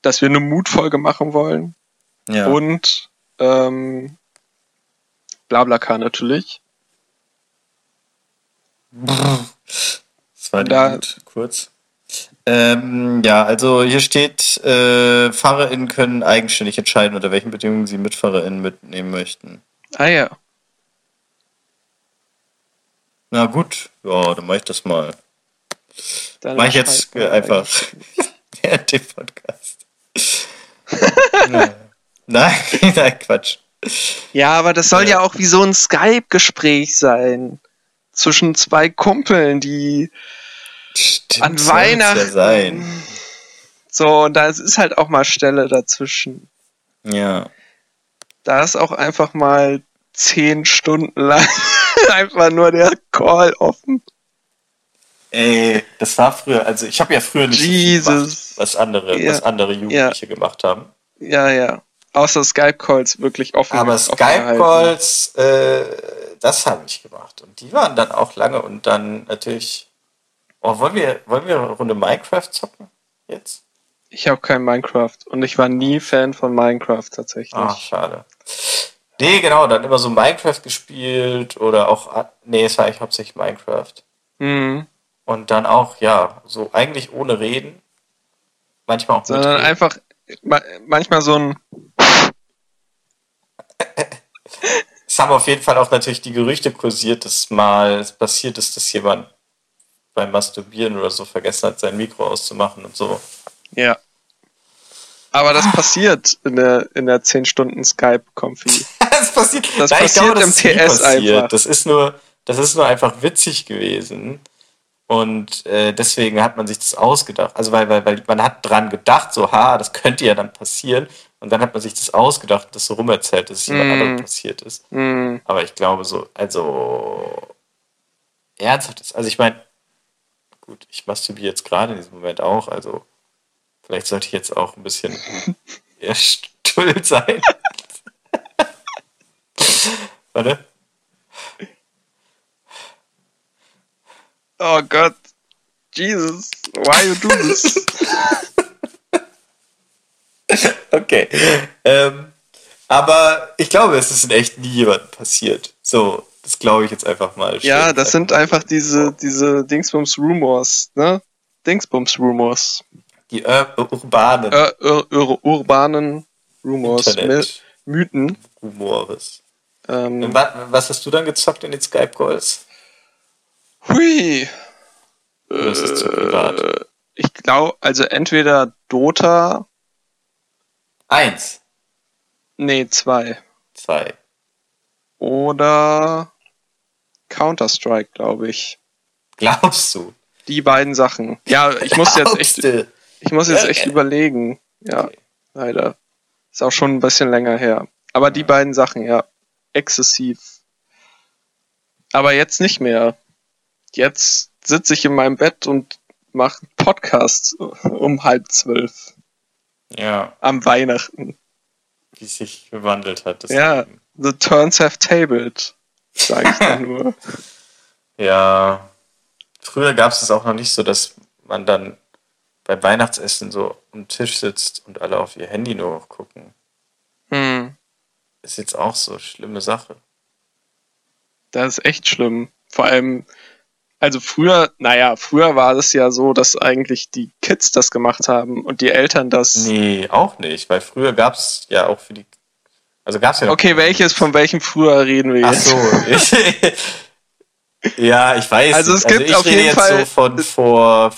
[SPEAKER 2] dass wir eine Mutfolge machen wollen
[SPEAKER 3] ja.
[SPEAKER 2] und ähm, Blablacar natürlich.
[SPEAKER 3] Das war die
[SPEAKER 2] Da-
[SPEAKER 3] kurz. Ähm, ja, also hier steht, äh, FahrerInnen können eigenständig entscheiden, unter welchen Bedingungen sie MitfahrerInnen mitnehmen möchten.
[SPEAKER 2] Ah ja.
[SPEAKER 3] Na gut, ja, dann mach ich das mal.
[SPEAKER 2] Dann
[SPEAKER 3] Mach ich jetzt äh, einfach während [LAUGHS] dem Podcast. Nein. Nein, [LAUGHS] nein, Quatsch.
[SPEAKER 2] Ja, aber das soll
[SPEAKER 3] Ja.
[SPEAKER 2] ja auch wie so ein Skype-Gespräch sein. Zwischen zwei Kumpeln, die
[SPEAKER 3] Stimmt,
[SPEAKER 2] an Weihnachten.
[SPEAKER 3] Ja, sein.
[SPEAKER 2] So, und da ist halt auch mal Stelle dazwischen.
[SPEAKER 3] ja.
[SPEAKER 2] Da ist auch einfach mal zehn Stunden lang [LAUGHS] einfach nur der Call offen.
[SPEAKER 3] Ey, das war früher, also ich habe ja früher nicht
[SPEAKER 2] Jesus.
[SPEAKER 3] gemacht, was andere,
[SPEAKER 2] Ja.
[SPEAKER 3] was andere Jugendliche gemacht haben.
[SPEAKER 2] Ja, ja. Außer Skype-Calls wirklich offen.
[SPEAKER 3] Aber. Skype-Calls, äh, das habe ich gemacht. Und die waren dann auch lange und dann natürlich. Oh, wollen wir, wollen wir eine Runde Minecraft zocken? Jetzt?
[SPEAKER 2] Ich habe kein Minecraft und ich war nie Fan von Minecraft tatsächlich.
[SPEAKER 3] Ah, schade. Nee, genau, dann immer so Minecraft gespielt oder auch. Nee, es war eigentlich hauptsächlich Minecraft.
[SPEAKER 2] Mhm.
[SPEAKER 3] Und dann auch, ja, so eigentlich ohne Reden. Manchmal auch
[SPEAKER 2] Sondern
[SPEAKER 3] mitreden.
[SPEAKER 2] einfach ma manchmal so ein [LAUGHS]
[SPEAKER 3] Es haben auf jeden Fall auch natürlich die Gerüchte kursiert, dass mal es passiert ist, dass jemand beim Masturbieren oder so vergessen hat, sein Mikro auszumachen und so.
[SPEAKER 2] Ja. Aber das passiert in der, in der 10 Stunden Skype-Konfi. [LAUGHS]
[SPEAKER 3] das passiert,
[SPEAKER 2] Das
[SPEAKER 3] Nein,
[SPEAKER 2] passiert
[SPEAKER 3] glaube, das
[SPEAKER 2] im
[SPEAKER 3] ist nie
[SPEAKER 2] TS
[SPEAKER 3] passiert.
[SPEAKER 2] einfach.
[SPEAKER 3] Das ist nur, das ist nur einfach witzig gewesen. Und äh, deswegen hat man sich das ausgedacht. Also weil, weil, weil man hat dran gedacht, so, ha, das könnte ja dann passieren. Und dann hat man sich das ausgedacht, das so rumerzählt, dass es jemand
[SPEAKER 2] Mm.
[SPEAKER 3] anderem passiert ist.
[SPEAKER 2] Hm.
[SPEAKER 3] Aber ich glaube so, also ernsthaft ist. Also ich meine, gut, ich masturbiere jetzt gerade in diesem Moment auch, also vielleicht sollte ich jetzt auch ein bisschen [LAUGHS] eher stull sein. [LAUGHS] Warte.
[SPEAKER 2] Oh Gott. Jesus. Why you do this? [LAUGHS]
[SPEAKER 3] Okay. Ähm, aber ich glaube, es ist in echt nie jemandem passiert. So, das glaube ich jetzt einfach mal.
[SPEAKER 2] ja, das sind einfach diese, diese Dingsbums-Rumors, ne? Dingsbums-Rumors.
[SPEAKER 3] die Ur urbanen
[SPEAKER 2] ur ur urbanen Rumors.
[SPEAKER 3] Internet
[SPEAKER 2] Mythen.
[SPEAKER 3] Rumores.
[SPEAKER 2] Ähm,
[SPEAKER 3] Wa- Was hast du dann gezockt in den Skype-Calls?
[SPEAKER 2] hui.
[SPEAKER 3] Oder ist es zu privat?
[SPEAKER 2] Äh, ich glaube, also entweder Dota,
[SPEAKER 3] Eins,
[SPEAKER 2] nee, zwei.
[SPEAKER 3] zwei.
[SPEAKER 2] Oder Counter-Strike, glaube ich.
[SPEAKER 3] Glaubst du?
[SPEAKER 2] Die beiden Sachen. Ja, ich muss jetzt echt, ich muss jetzt echt
[SPEAKER 3] okay.
[SPEAKER 2] überlegen. Ja,
[SPEAKER 3] Okay.
[SPEAKER 2] leider. Ist auch schon ein bisschen länger her. Aber die beiden Sachen, ja, exzessiv. Aber jetzt nicht mehr. jetzt sitze ich in meinem Bett und mache einen Podcast um halb zwölf
[SPEAKER 3] Ja,
[SPEAKER 2] am Weihnachten.
[SPEAKER 3] wie sich gewandelt hat. das
[SPEAKER 2] Ja.
[SPEAKER 3] Leben.
[SPEAKER 2] The turns have tabled, sage ich dann nur. [LAUGHS]
[SPEAKER 3] Ja. Früher gab es es auch noch nicht so, dass man dann beim Weihnachtsessen so am Tisch sitzt und alle auf ihr Handy nur noch gucken.
[SPEAKER 2] Hm,
[SPEAKER 3] Ist jetzt auch so schlimme Sache.
[SPEAKER 2] das ist echt schlimm. Vor allem, also früher, naja, früher war es ja so, dass eigentlich die Kids das gemacht haben und die Eltern das.
[SPEAKER 3] Nee, auch nicht, weil früher gab es ja auch für die. Also gab es ja. noch-
[SPEAKER 2] Okay, welches, von welchem früher reden wir
[SPEAKER 3] Ach
[SPEAKER 2] jetzt?
[SPEAKER 3] so. Ich, [LAUGHS] ja, ich weiß.
[SPEAKER 2] Also es gibt
[SPEAKER 3] ich
[SPEAKER 2] auf
[SPEAKER 3] rede
[SPEAKER 2] jeden
[SPEAKER 3] jetzt
[SPEAKER 2] Fall-
[SPEAKER 3] so von vor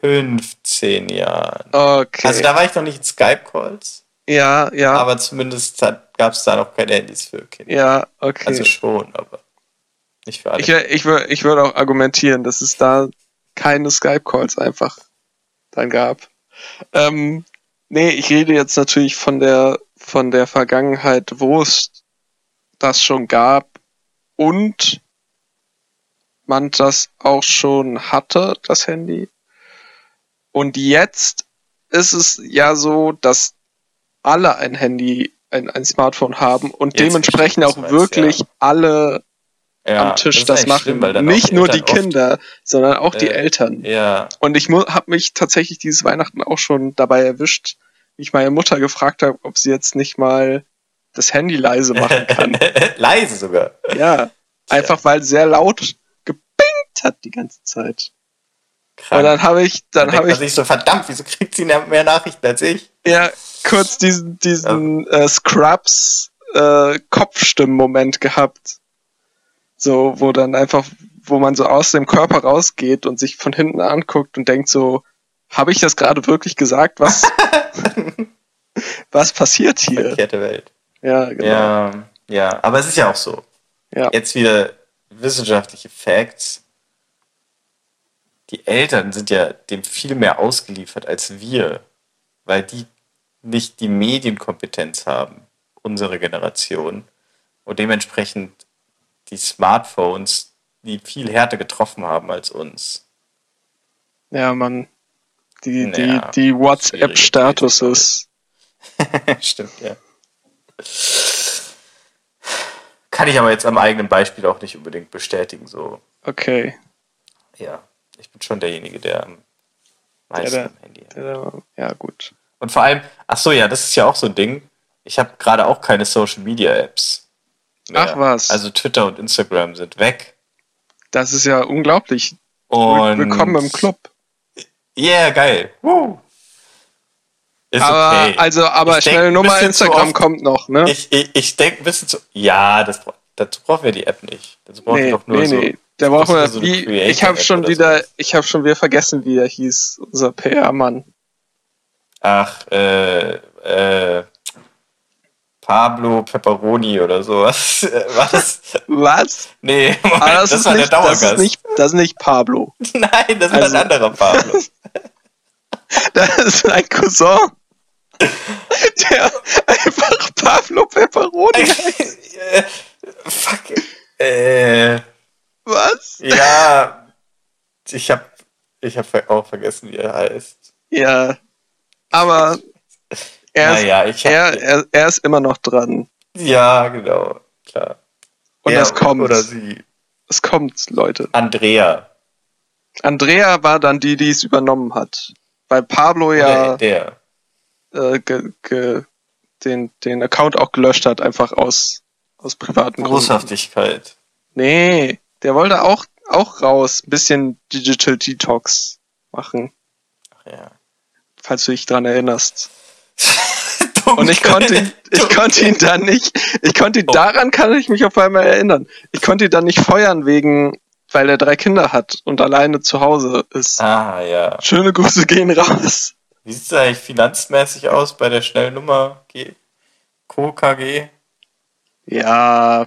[SPEAKER 3] 15 Jahren.
[SPEAKER 2] Okay.
[SPEAKER 3] Also da war ich noch nicht in Skype-Calls,
[SPEAKER 2] ja, ja,
[SPEAKER 3] aber zumindest gab es da noch keine Handys für Kinder.
[SPEAKER 2] ja, okay.
[SPEAKER 3] Also schon, aber nicht für alle.
[SPEAKER 2] Ich, ich, ich würde auch argumentieren, dass es da keine Skype-Calls einfach dann gab. Ähm, nee, ich rede jetzt natürlich von der, von der Vergangenheit, wo es das schon gab und man das auch schon hatte, das Handy. Und jetzt ist es ja so, dass alle ein Handy, ein, ein Smartphone haben und
[SPEAKER 3] Jetzt
[SPEAKER 2] dementsprechend auch wirklich
[SPEAKER 3] ja.
[SPEAKER 2] alle
[SPEAKER 3] ja,
[SPEAKER 2] am Tisch das,
[SPEAKER 3] eigentlich
[SPEAKER 2] machen.
[SPEAKER 3] schlimm,
[SPEAKER 2] Nicht nur die Kinder, sondern auch die
[SPEAKER 3] Äh,
[SPEAKER 2] Eltern.
[SPEAKER 3] Ja,
[SPEAKER 2] Und ich habe mich tatsächlich dieses Weihnachten auch schon dabei erwischt, ich meine Mutter gefragt habe, ob sie jetzt nicht mal das Handy leise machen kann. [LAUGHS]
[SPEAKER 3] leise sogar.
[SPEAKER 2] ja, einfach weil sehr laut gepinkt hat die ganze Zeit.
[SPEAKER 3] Krank.
[SPEAKER 2] Und dann habe ich, dann
[SPEAKER 3] denkt
[SPEAKER 2] habe ich
[SPEAKER 3] sich so, verdammt, wieso kriegt sie mehr Nachrichten als ich?
[SPEAKER 2] ja kurz diesen, diesen äh, Scrubs äh, Kopfstimmen-Moment gehabt. So, wo dann einfach, wo man so aus dem Körper rausgeht und sich von hinten anguckt und denkt so, habe ich das gerade wirklich gesagt? Was, [LAUGHS] was passiert hier?
[SPEAKER 3] Verkehrte Welt.
[SPEAKER 2] Ja, genau.
[SPEAKER 3] Ja, ja, aber es ist ja auch so.
[SPEAKER 2] Ja.
[SPEAKER 3] Jetzt wieder wissenschaftliche Facts. Die Eltern sind ja dem viel mehr ausgeliefert als wir, weil die nicht die Medienkompetenz haben, unsere Generation, und dementsprechend die Smartphones, die viel härter getroffen haben als uns.
[SPEAKER 2] Ja, man. Die,
[SPEAKER 3] Naja,
[SPEAKER 2] die, die WhatsApp-Statuses. [LAUGHS]
[SPEAKER 3] Stimmt, ja. Kann ich aber jetzt am eigenen Beispiel auch nicht unbedingt bestätigen, so.
[SPEAKER 2] Okay.
[SPEAKER 3] Ja, ich bin schon derjenige, der am meisten
[SPEAKER 2] der-
[SPEAKER 3] am Handy hat.
[SPEAKER 2] Ja, Ja, gut.
[SPEAKER 3] Und vor allem, ach so, ja, das ist ja auch so ein Ding. Ich habe gerade auch keine Social Media Apps.
[SPEAKER 2] Ach was.
[SPEAKER 3] Also Twitter und Instagram sind weg.
[SPEAKER 2] Das ist ja unglaublich.
[SPEAKER 3] Und
[SPEAKER 2] Willkommen im Club.
[SPEAKER 3] Yeah, geil. Woo. Ist
[SPEAKER 2] aber,
[SPEAKER 3] okay.
[SPEAKER 2] also, aber
[SPEAKER 3] Ich
[SPEAKER 2] schnelle Nummer Instagram
[SPEAKER 3] oft-
[SPEAKER 2] kommt noch, ne?
[SPEAKER 3] ich ich, ich denke ein bisschen zu. Ja, das, dazu brauchen wir die App nicht. Dazu brauchen wir
[SPEAKER 2] nee,
[SPEAKER 3] doch nur
[SPEAKER 2] nee,
[SPEAKER 3] so.
[SPEAKER 2] nee. Da brauchen wir,
[SPEAKER 3] so
[SPEAKER 2] wie, ich habe schon wieder,
[SPEAKER 3] sowas.
[SPEAKER 2] ich habe schon wieder vergessen, wie er hieß, unser PR-Mann.
[SPEAKER 3] Ach, äh, äh, Pablo Pepperoni oder sowas. [LAUGHS] Äh, Was?
[SPEAKER 2] Was?
[SPEAKER 3] Nee, Moment,
[SPEAKER 2] Aber das,
[SPEAKER 3] das,
[SPEAKER 2] ist
[SPEAKER 3] war
[SPEAKER 2] nicht,
[SPEAKER 3] der
[SPEAKER 2] das
[SPEAKER 3] Dauergast.
[SPEAKER 2] ist nicht, das ist nicht Pablo. [LAUGHS]
[SPEAKER 3] Nein, das war
[SPEAKER 2] Also-
[SPEAKER 3] ein anderer Pablo. [LAUGHS] [LAUGHS]
[SPEAKER 2] Das ist ein Cousin, der einfach Pablo Pepperoni heißt.
[SPEAKER 3] Äh, Fuck. Äh,
[SPEAKER 2] Was?
[SPEAKER 3] ja, ich hab, ich hab auch vergessen, wie er heißt.
[SPEAKER 2] Ja. Aber er ist,
[SPEAKER 3] naja, ich hab,
[SPEAKER 2] er, er, er ist immer noch dran.
[SPEAKER 3] ja, genau, klar.
[SPEAKER 2] Und
[SPEAKER 3] Er
[SPEAKER 2] es kommt.
[SPEAKER 3] Oder sie.
[SPEAKER 2] Es kommt, Leute.
[SPEAKER 3] Andrea.
[SPEAKER 2] Andrea war dann die, die es übernommen hat. Weil Pablo ja
[SPEAKER 3] Oder der.
[SPEAKER 2] äh, ge, ge, den, den Account auch gelöscht hat, einfach aus, aus privaten Gründen.
[SPEAKER 3] Großhaftigkeit.
[SPEAKER 2] Nee, der wollte auch, auch raus, ein bisschen Digital Detox machen,
[SPEAKER 3] Ach ja.
[SPEAKER 2] falls du dich dran erinnerst. [LAUGHS] Und ich konnte ihn, ich konnte ihn dann nicht, ich konnte ihn,
[SPEAKER 3] Oh.
[SPEAKER 2] daran kann ich mich auf einmal erinnern. Ich konnte ihn dann nicht feuern wegen, weil er drei Kinder hat und alleine zu Hause ist.
[SPEAKER 3] Ah, ja.
[SPEAKER 2] Schöne Grüße gehen raus.
[SPEAKER 3] Wie sieht es eigentlich finanzmäßig aus bei der Schnellnummer G? Co KG?
[SPEAKER 2] Ja.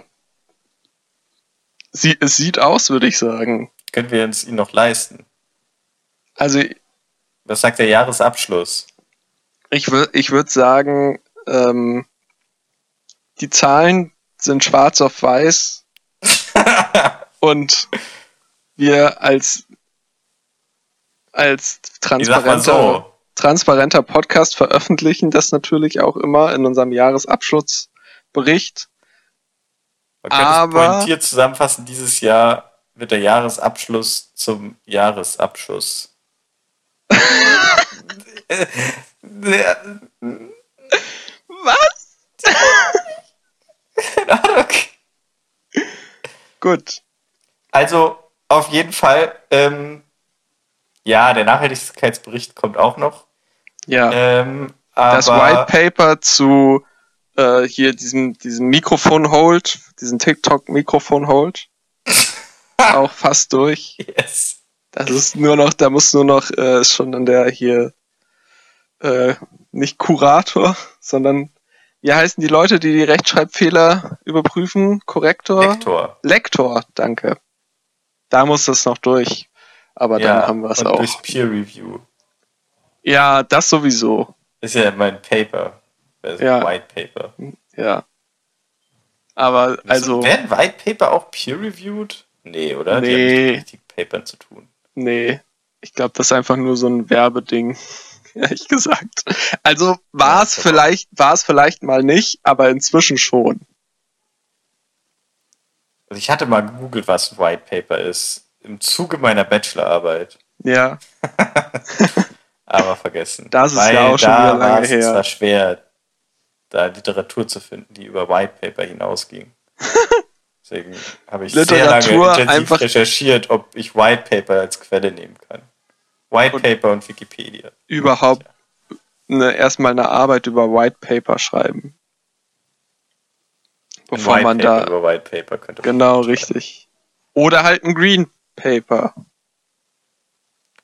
[SPEAKER 2] Sie, es sieht aus, würde ich sagen.
[SPEAKER 3] Können wir uns ihn noch leisten?
[SPEAKER 2] Also
[SPEAKER 3] Was sagt der Jahresabschluss?
[SPEAKER 2] ich würde ich würd sagen, ähm, die Zahlen sind schwarz auf weiß [LAUGHS] und wir als, als transparenter,
[SPEAKER 3] so.
[SPEAKER 2] transparenter Podcast veröffentlichen das natürlich auch immer in unserem Jahresabschlussbericht.
[SPEAKER 3] Man könnte
[SPEAKER 2] Aber-
[SPEAKER 3] es pointiert zusammenfassen, dieses Jahr wird der Jahresabschluss zum Jahresabschluss.
[SPEAKER 2] Was? [LAUGHS]
[SPEAKER 3] Keine Ahnung.
[SPEAKER 2] Gut.
[SPEAKER 3] Also auf jeden Fall, ähm, ja, der Nachhaltigkeitsbericht kommt auch noch.
[SPEAKER 2] Ja.
[SPEAKER 3] Ähm, aber
[SPEAKER 2] das White Paper zu äh, hier diesem, diesem Mikrofon-Hold, diesen TikTok-Mikrofon-Hold. [LAUGHS] auch fast durch.
[SPEAKER 3] Yes.
[SPEAKER 2] Das ist nur noch, da muss nur noch, äh, ist schon in der hier, äh, nicht Kurator, sondern, wie heißen die Leute, die die Rechtschreibfehler überprüfen? Korrektor?
[SPEAKER 3] Lektor.
[SPEAKER 2] Lektor, danke. Da muss das noch durch. Aber
[SPEAKER 3] ja,
[SPEAKER 2] dann haben wir es auch.
[SPEAKER 3] durchs Peer Review.
[SPEAKER 2] Ja, das sowieso.
[SPEAKER 3] Ist ja mein Paper. Also
[SPEAKER 2] Ja.
[SPEAKER 3] White Paper.
[SPEAKER 2] Ja. Aber also,
[SPEAKER 3] Werden White Paper auch peer reviewed? Nee, oder? Die haben
[SPEAKER 2] Nee.
[SPEAKER 3] nichts mit Papern zu tun.
[SPEAKER 2] nee. Ich glaube, das ist einfach nur so ein Werbeding. [LAUGHS] Ehrlich gesagt. Also war es
[SPEAKER 3] Ja,
[SPEAKER 2] vielleicht, war es vielleicht mal nicht, aber inzwischen schon.
[SPEAKER 3] Also ich hatte mal gegoogelt, was ein White Paper ist. Im Zuge meiner Bachelorarbeit.
[SPEAKER 2] Ja. [LAUGHS]
[SPEAKER 3] Aber vergessen.
[SPEAKER 2] Das ist ja auch schon
[SPEAKER 3] da
[SPEAKER 2] wieder lange
[SPEAKER 3] war es
[SPEAKER 2] her.
[SPEAKER 3] zwar schwer, da Literatur zu finden, die über White Paper hinausging. [LAUGHS] Deswegen habe ich
[SPEAKER 2] Literatur
[SPEAKER 3] sehr lange intensiv recherchiert, ob ich White Paper als Quelle nehmen kann. White
[SPEAKER 2] Und-
[SPEAKER 3] Paper und Wikipedia.
[SPEAKER 2] Überhaupt eine, erstmal eine Arbeit über White Paper schreiben. Bevor
[SPEAKER 3] White
[SPEAKER 2] man
[SPEAKER 3] Paper
[SPEAKER 2] da.
[SPEAKER 3] über White Paper könnte man
[SPEAKER 2] Genau, richtig. Oder halt ein Green Paper.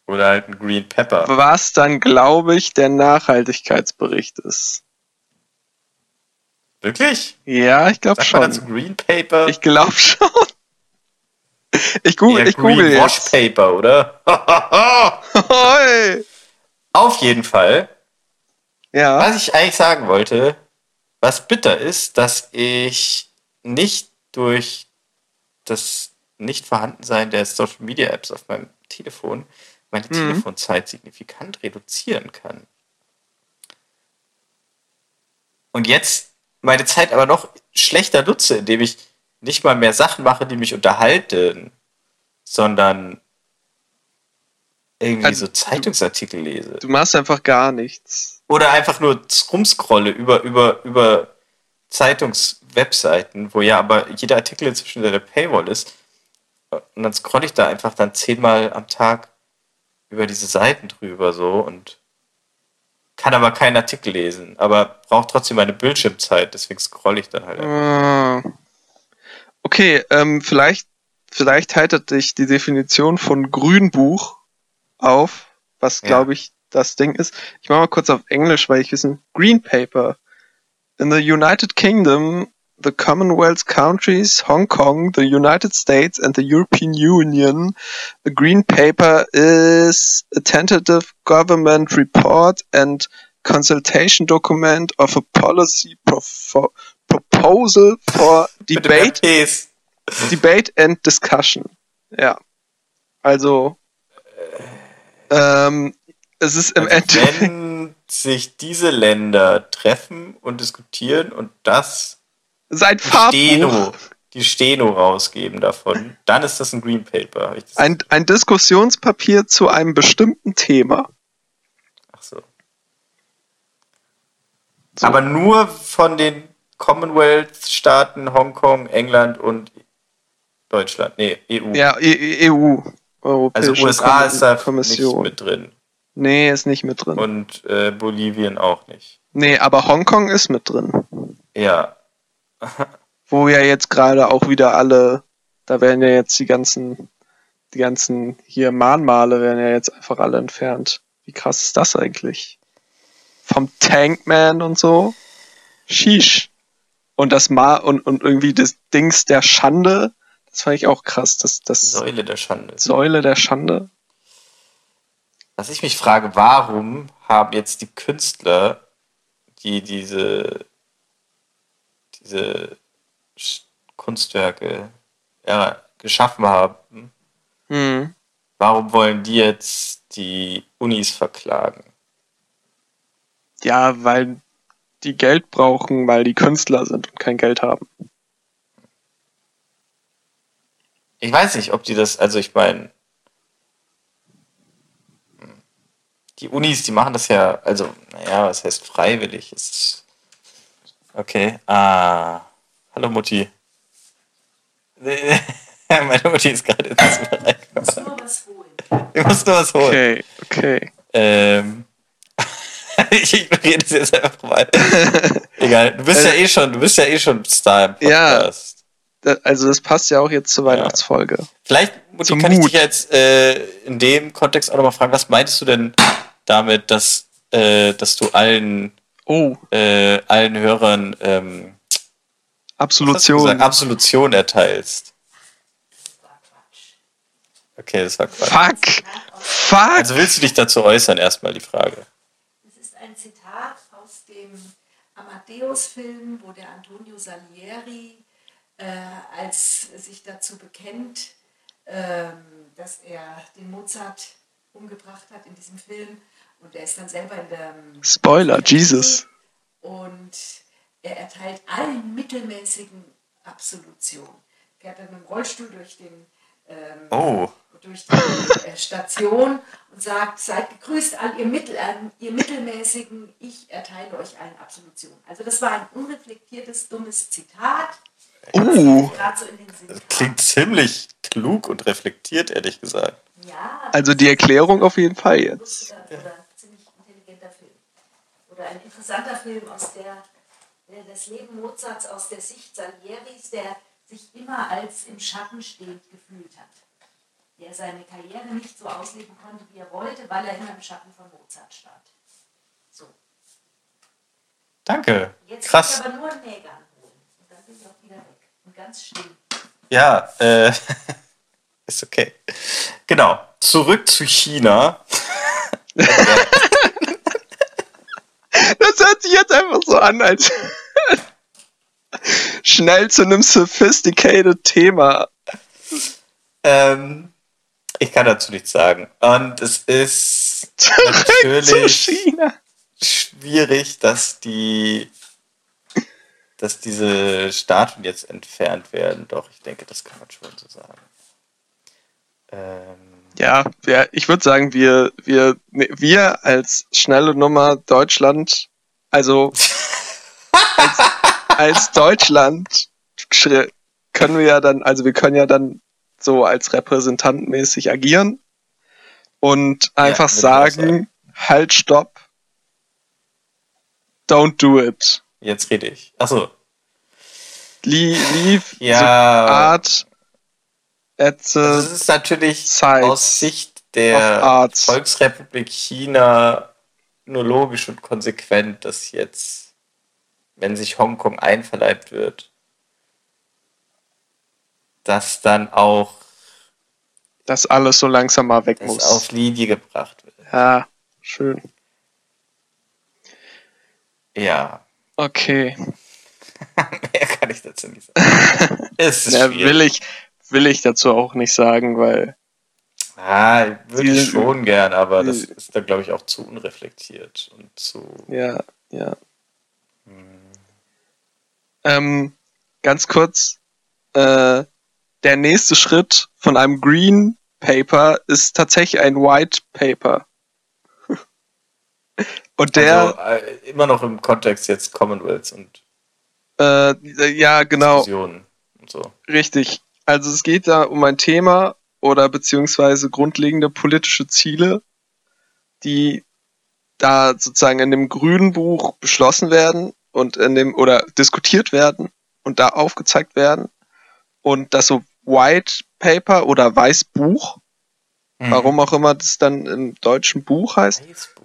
[SPEAKER 3] Oder halt ein Green Pepper.
[SPEAKER 2] Was dann, glaube ich, der Nachhaltigkeitsbericht ist.
[SPEAKER 3] Wirklich?
[SPEAKER 2] Ja, ich glaube
[SPEAKER 3] Sagt man
[SPEAKER 2] schon.
[SPEAKER 3] dazu Green Paper?
[SPEAKER 2] Ich glaube schon. Ich google,
[SPEAKER 3] Eher
[SPEAKER 2] ich google
[SPEAKER 3] Green Wash
[SPEAKER 2] jetzt.
[SPEAKER 3] Paper, oder? [LAUGHS] Auf jeden Fall.
[SPEAKER 2] Ja.
[SPEAKER 3] Was ich eigentlich sagen wollte, was bitter ist, dass ich nicht durch das Nicht-Vorhandensein der Social Media Apps auf meinem Telefon meine
[SPEAKER 2] Mhm.
[SPEAKER 3] Telefonzeit signifikant reduzieren kann. Und jetzt meine Zeit aber noch schlechter nutze, indem ich nicht mal mehr Sachen mache, die mich unterhalten, sondern irgendwie
[SPEAKER 2] Also,
[SPEAKER 3] so Zeitungsartikel lese.
[SPEAKER 2] Du machst einfach gar nichts.
[SPEAKER 3] Oder einfach nur rumscrolle über, über, über Zeitungswebseiten, wo ja aber jeder Artikel inzwischen der Paywall ist. Und dann scrolle ich da einfach dann zehnmal am Tag über diese Seiten drüber so und kann aber keinen Artikel lesen, aber braucht trotzdem meine Bildschirmzeit, deswegen scrolle ich dann halt. einfach.
[SPEAKER 2] Ah. Okay, ähm, vielleicht, vielleicht heitert dich die Definition von Grünbuch auf, was
[SPEAKER 3] Ja.
[SPEAKER 2] glaube ich das Ding ist. Ich mache mal kurz auf Englisch, weil ich wissen, Green Paper. In the United Kingdom, the Commonwealth countries, Hong Kong, the United States and the European Union, the Green Paper is a tentative government report and consultation document of a policy profo- proposal for [LAUGHS] debate. Debate and Discussion. Ja. Also, ähm, es ist im
[SPEAKER 3] Also
[SPEAKER 2] Endeffekt.
[SPEAKER 3] wenn sich diese Länder treffen und diskutieren und das
[SPEAKER 2] Sein
[SPEAKER 3] Steno, die Steno rausgeben davon, dann ist das ein Green Paper.
[SPEAKER 2] Ein, ein Diskussionspapier zu einem bestimmten Thema.
[SPEAKER 3] Ach so.
[SPEAKER 2] So.
[SPEAKER 3] Aber nur von den Commonwealth-Staaten, Hongkong, England und Deutschland. Nee, EU.
[SPEAKER 2] Ja, E- E-
[SPEAKER 3] Also
[SPEAKER 2] Europäische
[SPEAKER 3] USA
[SPEAKER 2] Kom-
[SPEAKER 3] ist da
[SPEAKER 2] Kommission.
[SPEAKER 3] nicht mit drin.
[SPEAKER 2] Nee, ist nicht mit drin.
[SPEAKER 3] Und äh, Bolivien auch nicht.
[SPEAKER 2] Nee, aber Hongkong ist mit drin.
[SPEAKER 3] Ja. [LAUGHS]
[SPEAKER 2] Wo ja jetzt gerade auch wieder alle, da werden ja jetzt die ganzen, die ganzen hier Mahnmale werden ja jetzt einfach alle entfernt. Wie krass ist das eigentlich? Vom Tankman und so. Sheesh. Und das Ma und, und irgendwie das Dings der Schande, das fand ich auch krass. Das, das
[SPEAKER 3] Säule der Schande.
[SPEAKER 2] Säule der Schande.
[SPEAKER 3] Was ich mich frage, warum haben jetzt die Künstler, die diese, diese Kunstwerke ja, geschaffen haben,
[SPEAKER 2] Hm.
[SPEAKER 3] Warum wollen die jetzt die Unis verklagen?
[SPEAKER 2] Ja, weil die Geld brauchen, weil die Künstler sind und kein Geld haben.
[SPEAKER 3] Ich weiß nicht, ob die das, also ich meine, die Unis, die machen das ja, also, naja, was heißt freiwillig? Ist, okay, ah, hallo Mutti. [LAUGHS] Meine Mutti ist gerade ins Zimmer reingekommen. Ich muss nur was holen.
[SPEAKER 2] Okay, okay.
[SPEAKER 3] Ähm, [LAUGHS] ich ignoriere das jetzt einfach mal. [LAUGHS] Egal, du bist ja eh schon, du bist ja eh schon Star im
[SPEAKER 2] Ja.
[SPEAKER 3] Podcast.
[SPEAKER 2] Da- Also das passt ja auch jetzt zur Weihnachtsfolge.
[SPEAKER 3] Vielleicht, Mutti,
[SPEAKER 2] Zum
[SPEAKER 3] kann ich
[SPEAKER 2] Mut.
[SPEAKER 3] dich jetzt äh, in dem Kontext auch nochmal fragen, was meintest du denn damit, dass, äh, dass du allen,
[SPEAKER 2] Oh,
[SPEAKER 3] äh, allen Hörern ähm,
[SPEAKER 2] Absolution.
[SPEAKER 3] gesagt? Absolution erteilst? Okay, das war Quatsch.
[SPEAKER 2] Fuck! Fuck!
[SPEAKER 3] Also willst du dich dazu äußern, erstmal die Frage.
[SPEAKER 4] Es ist ein Zitat aus dem Amadeus-Film, wo der Antonio Salieri äh, als sich dazu bekennt, ähm, dass er den Mozart umgebracht hat in diesem Film. Und er ist dann selber in der
[SPEAKER 2] Spoiler, Jesus.
[SPEAKER 4] und er erteilt allen mittelmäßigen Absolution. Fährt dann mit dem Rollstuhl durch den ähm,
[SPEAKER 3] Oh,
[SPEAKER 4] durch die äh, Station und sagt, seid gegrüßt, all ihr, Mittel, äh, ihr Mittelmäßigen, ich erteile euch allen Absolution. Also das war ein unreflektiertes, dummes Zitat.
[SPEAKER 2] Uh,
[SPEAKER 4] so
[SPEAKER 3] klingt ziemlich klug und reflektiert, ehrlich gesagt.
[SPEAKER 4] Ja,
[SPEAKER 2] also die Erklärung auf jeden Fall jetzt.
[SPEAKER 4] oder ziemlich intelligenter Film. Oder ein interessanter Film aus der, der das Leben Mozarts aus der Sicht Salieris, der sich immer als im Schatten stehend gefühlt hat. Der seine Karriere nicht so ausleben konnte, wie er wollte, weil er immer im Schatten von Mozart stand. So.
[SPEAKER 3] Danke.
[SPEAKER 4] Jetzt
[SPEAKER 3] Krass.
[SPEAKER 4] aber nur einen Nägern holen. Und dann bin ich auch. Und ganz still.
[SPEAKER 3] Ja, äh, [LAUGHS] ist okay. Genau. Zurück zu China.
[SPEAKER 2] Das hört sich jetzt einfach so an, als [LAUGHS] schnell zu einem sophisticated Thema.
[SPEAKER 3] Ähm, ich kann dazu nichts sagen. Und es ist
[SPEAKER 2] Zurück zu
[SPEAKER 3] Natürlich.
[SPEAKER 2] China.
[SPEAKER 3] schwierig, dass die, dass diese Statuen jetzt entfernt werden. Doch, ich denke, das kann man schon so sagen. Ähm,
[SPEAKER 2] Ja, wir, ich würde sagen, wir, wir, wir als schnelle Nummer Deutschland, also als, [LAUGHS] als Deutschland können wir ja dann, also wir können ja dann so als repräsentantmäßig agieren und einfach
[SPEAKER 3] ich auch
[SPEAKER 2] sagen, halt, stopp, don't do it.
[SPEAKER 3] Jetzt rede ich. Achso.
[SPEAKER 2] Leave, leave [LAUGHS] the
[SPEAKER 3] Ja.
[SPEAKER 2] art at the
[SPEAKER 3] Das ist natürlich aus Sicht der. Volksrepublik China nur logisch und konsequent, dass jetzt, wenn sich Hongkong einverleibt wird, dass dann auch
[SPEAKER 2] dass alles so langsam mal weg
[SPEAKER 3] das
[SPEAKER 2] muss.
[SPEAKER 3] auf Linie gebracht wird.
[SPEAKER 2] Ja, schön.
[SPEAKER 3] Ja,
[SPEAKER 2] Okay. [LAUGHS]
[SPEAKER 3] mehr kann ich dazu nicht sagen. [LAUGHS] es ist
[SPEAKER 2] Ja,
[SPEAKER 3] schwierig.
[SPEAKER 2] will ich, will ich dazu auch nicht sagen, weil
[SPEAKER 3] Ah, würde ich schon gern, aber das ist da, glaube ich, auch zu unreflektiert und zu.
[SPEAKER 2] ja, ja. Ähm, ganz kurz, äh, der nächste Schritt von einem Green Paper ist tatsächlich ein White Paper. Und der,
[SPEAKER 3] also, äh, immer noch im Kontext jetzt Commonwealth und
[SPEAKER 2] äh, ja, genau,
[SPEAKER 3] Diskussionen und so.
[SPEAKER 2] Richtig. Also es geht da um ein Thema oder beziehungsweise grundlegende politische Ziele, die da sozusagen in dem grünen Buch beschlossen werden und in dem oder diskutiert werden und da aufgezeigt werden und das so White Paper oder Weißbuch,
[SPEAKER 3] Mhm.
[SPEAKER 2] warum auch immer das dann im deutschen Buch heißt,
[SPEAKER 3] Weißbuch.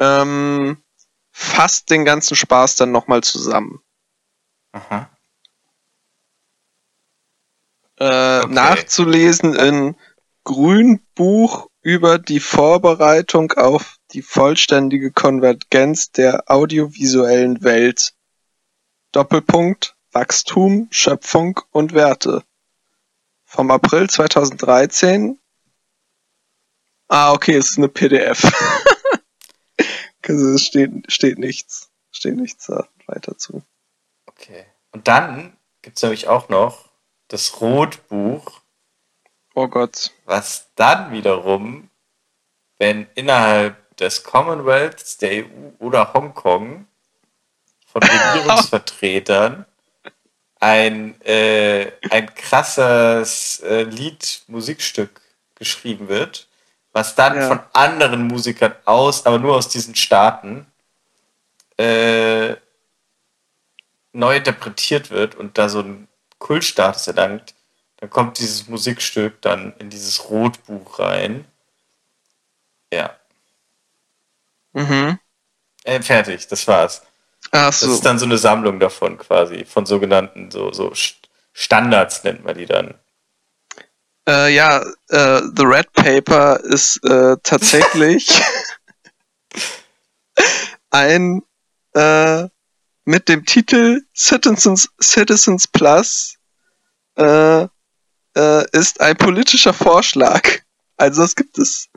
[SPEAKER 2] Ähm, fasst den ganzen Spaß dann nochmal zusammen.
[SPEAKER 3] Aha.
[SPEAKER 2] äh,
[SPEAKER 3] Okay.
[SPEAKER 2] nachzulesen in Grünbuch über die Vorbereitung auf die vollständige Konvergenz der audiovisuellen Welt. Doppelpunkt Wachstum, Schöpfung und Werte. vom April 2013. Ah, okay, es ist eine PDF. [LAUGHS] Also es steht, steht nichts. Steht nichts da weiter zu.
[SPEAKER 3] Okay. Und dann gibt es nämlich auch noch das Rotbuch,
[SPEAKER 2] Oh Gott.
[SPEAKER 3] was dann wiederum, wenn innerhalb des Commonwealths, der EU oder Hongkong von [LAUGHS] Regierungsvertretern ein, äh, ein krasses äh, Lied, Musikstück geschrieben wird, was dann
[SPEAKER 2] Ja.
[SPEAKER 3] von anderen Musikern aus, aber nur aus diesen Staaten, äh, neu interpretiert wird und da so ein Kultstatus erlangt, dann kommt dieses Musikstück dann in dieses Rotbuch rein. Ja.
[SPEAKER 2] Mhm.
[SPEAKER 3] Äh, fertig, das war's.
[SPEAKER 2] Ach
[SPEAKER 3] Das
[SPEAKER 2] so.
[SPEAKER 3] ist dann so eine Sammlung davon quasi, von sogenannten so, so St- Standards nennt man die dann.
[SPEAKER 2] Äh, ja, äh, The Red Paper ist äh, tatsächlich [LAUGHS] ein äh, mit dem Titel Citizens, Citizens Plus äh, äh, ist ein politischer Vorschlag. Also das gibt es,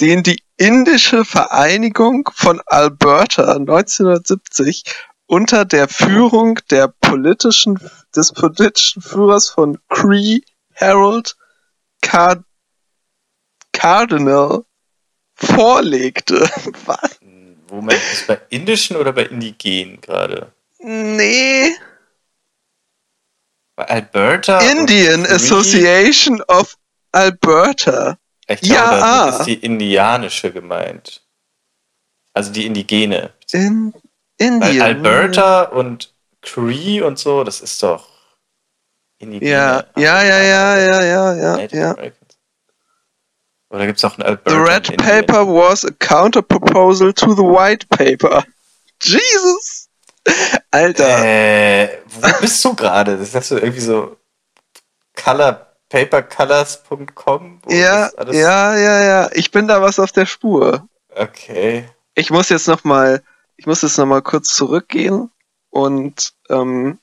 [SPEAKER 2] den die indische Vereinigung von Alberta 1970 unter der Führung der politischen, des politischen Führers von Cree Harold Cardinal vorlegte. [LAUGHS] Was?
[SPEAKER 3] Moment, ist bei indischen oder bei indigenen gerade?
[SPEAKER 2] Nee.
[SPEAKER 3] Bei Alberta?
[SPEAKER 2] Indian? Association of Alberta.
[SPEAKER 3] Ich glaube,
[SPEAKER 2] Ja,
[SPEAKER 3] damit
[SPEAKER 2] ah.
[SPEAKER 3] ist die indianische gemeint. Also die indigene.
[SPEAKER 2] In
[SPEAKER 3] Weil
[SPEAKER 2] Indien.
[SPEAKER 3] Alberta und Cree und so, das ist doch.
[SPEAKER 2] Ja, ja, ja, ja, ja, ja, ja, ja.
[SPEAKER 3] Oder gibt es auch ein
[SPEAKER 2] The? Red? Paper was a counter proposal to the White Paper. Jesus! Alter.
[SPEAKER 3] Äh, wo bist du gerade? Das hast du irgendwie so color, papercolors.com? wo
[SPEAKER 2] ja, ja, ja, ja. Ich bin da was auf der Spur.
[SPEAKER 3] Okay.
[SPEAKER 2] ich muss jetzt noch mal, ich muss jetzt noch mal kurz zurückgehen und ähm,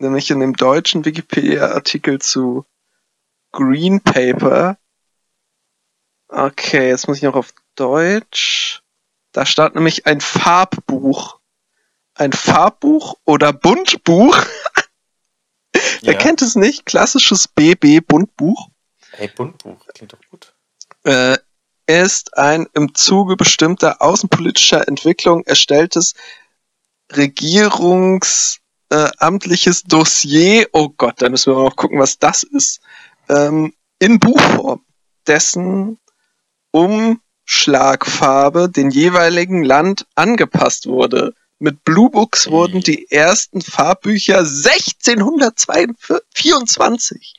[SPEAKER 2] nämlich in dem deutschen Wikipedia-Artikel zu Green Paper. Okay, jetzt muss ich noch auf Deutsch. Da stand nämlich ein Farbbuch. Ein Farbbuch oder Buntbuch. [LAUGHS] Wer
[SPEAKER 3] Ja.
[SPEAKER 2] kennt es nicht? Klassisches BB-Buntbuch.
[SPEAKER 3] Hey, Buntbuch, klingt doch gut.
[SPEAKER 2] äh, ist ein im Zuge bestimmter außenpolitischer Entwicklung erstelltes regierungsamtliches äh, amtliches Dossier. Oh Gott, da müssen wir mal noch gucken, was das ist. Ähm, in Buchform, dessen Umschlagfarbe den jeweiligen Land angepasst wurde. Mit Blue Books wurden die ersten Farbbücher 1624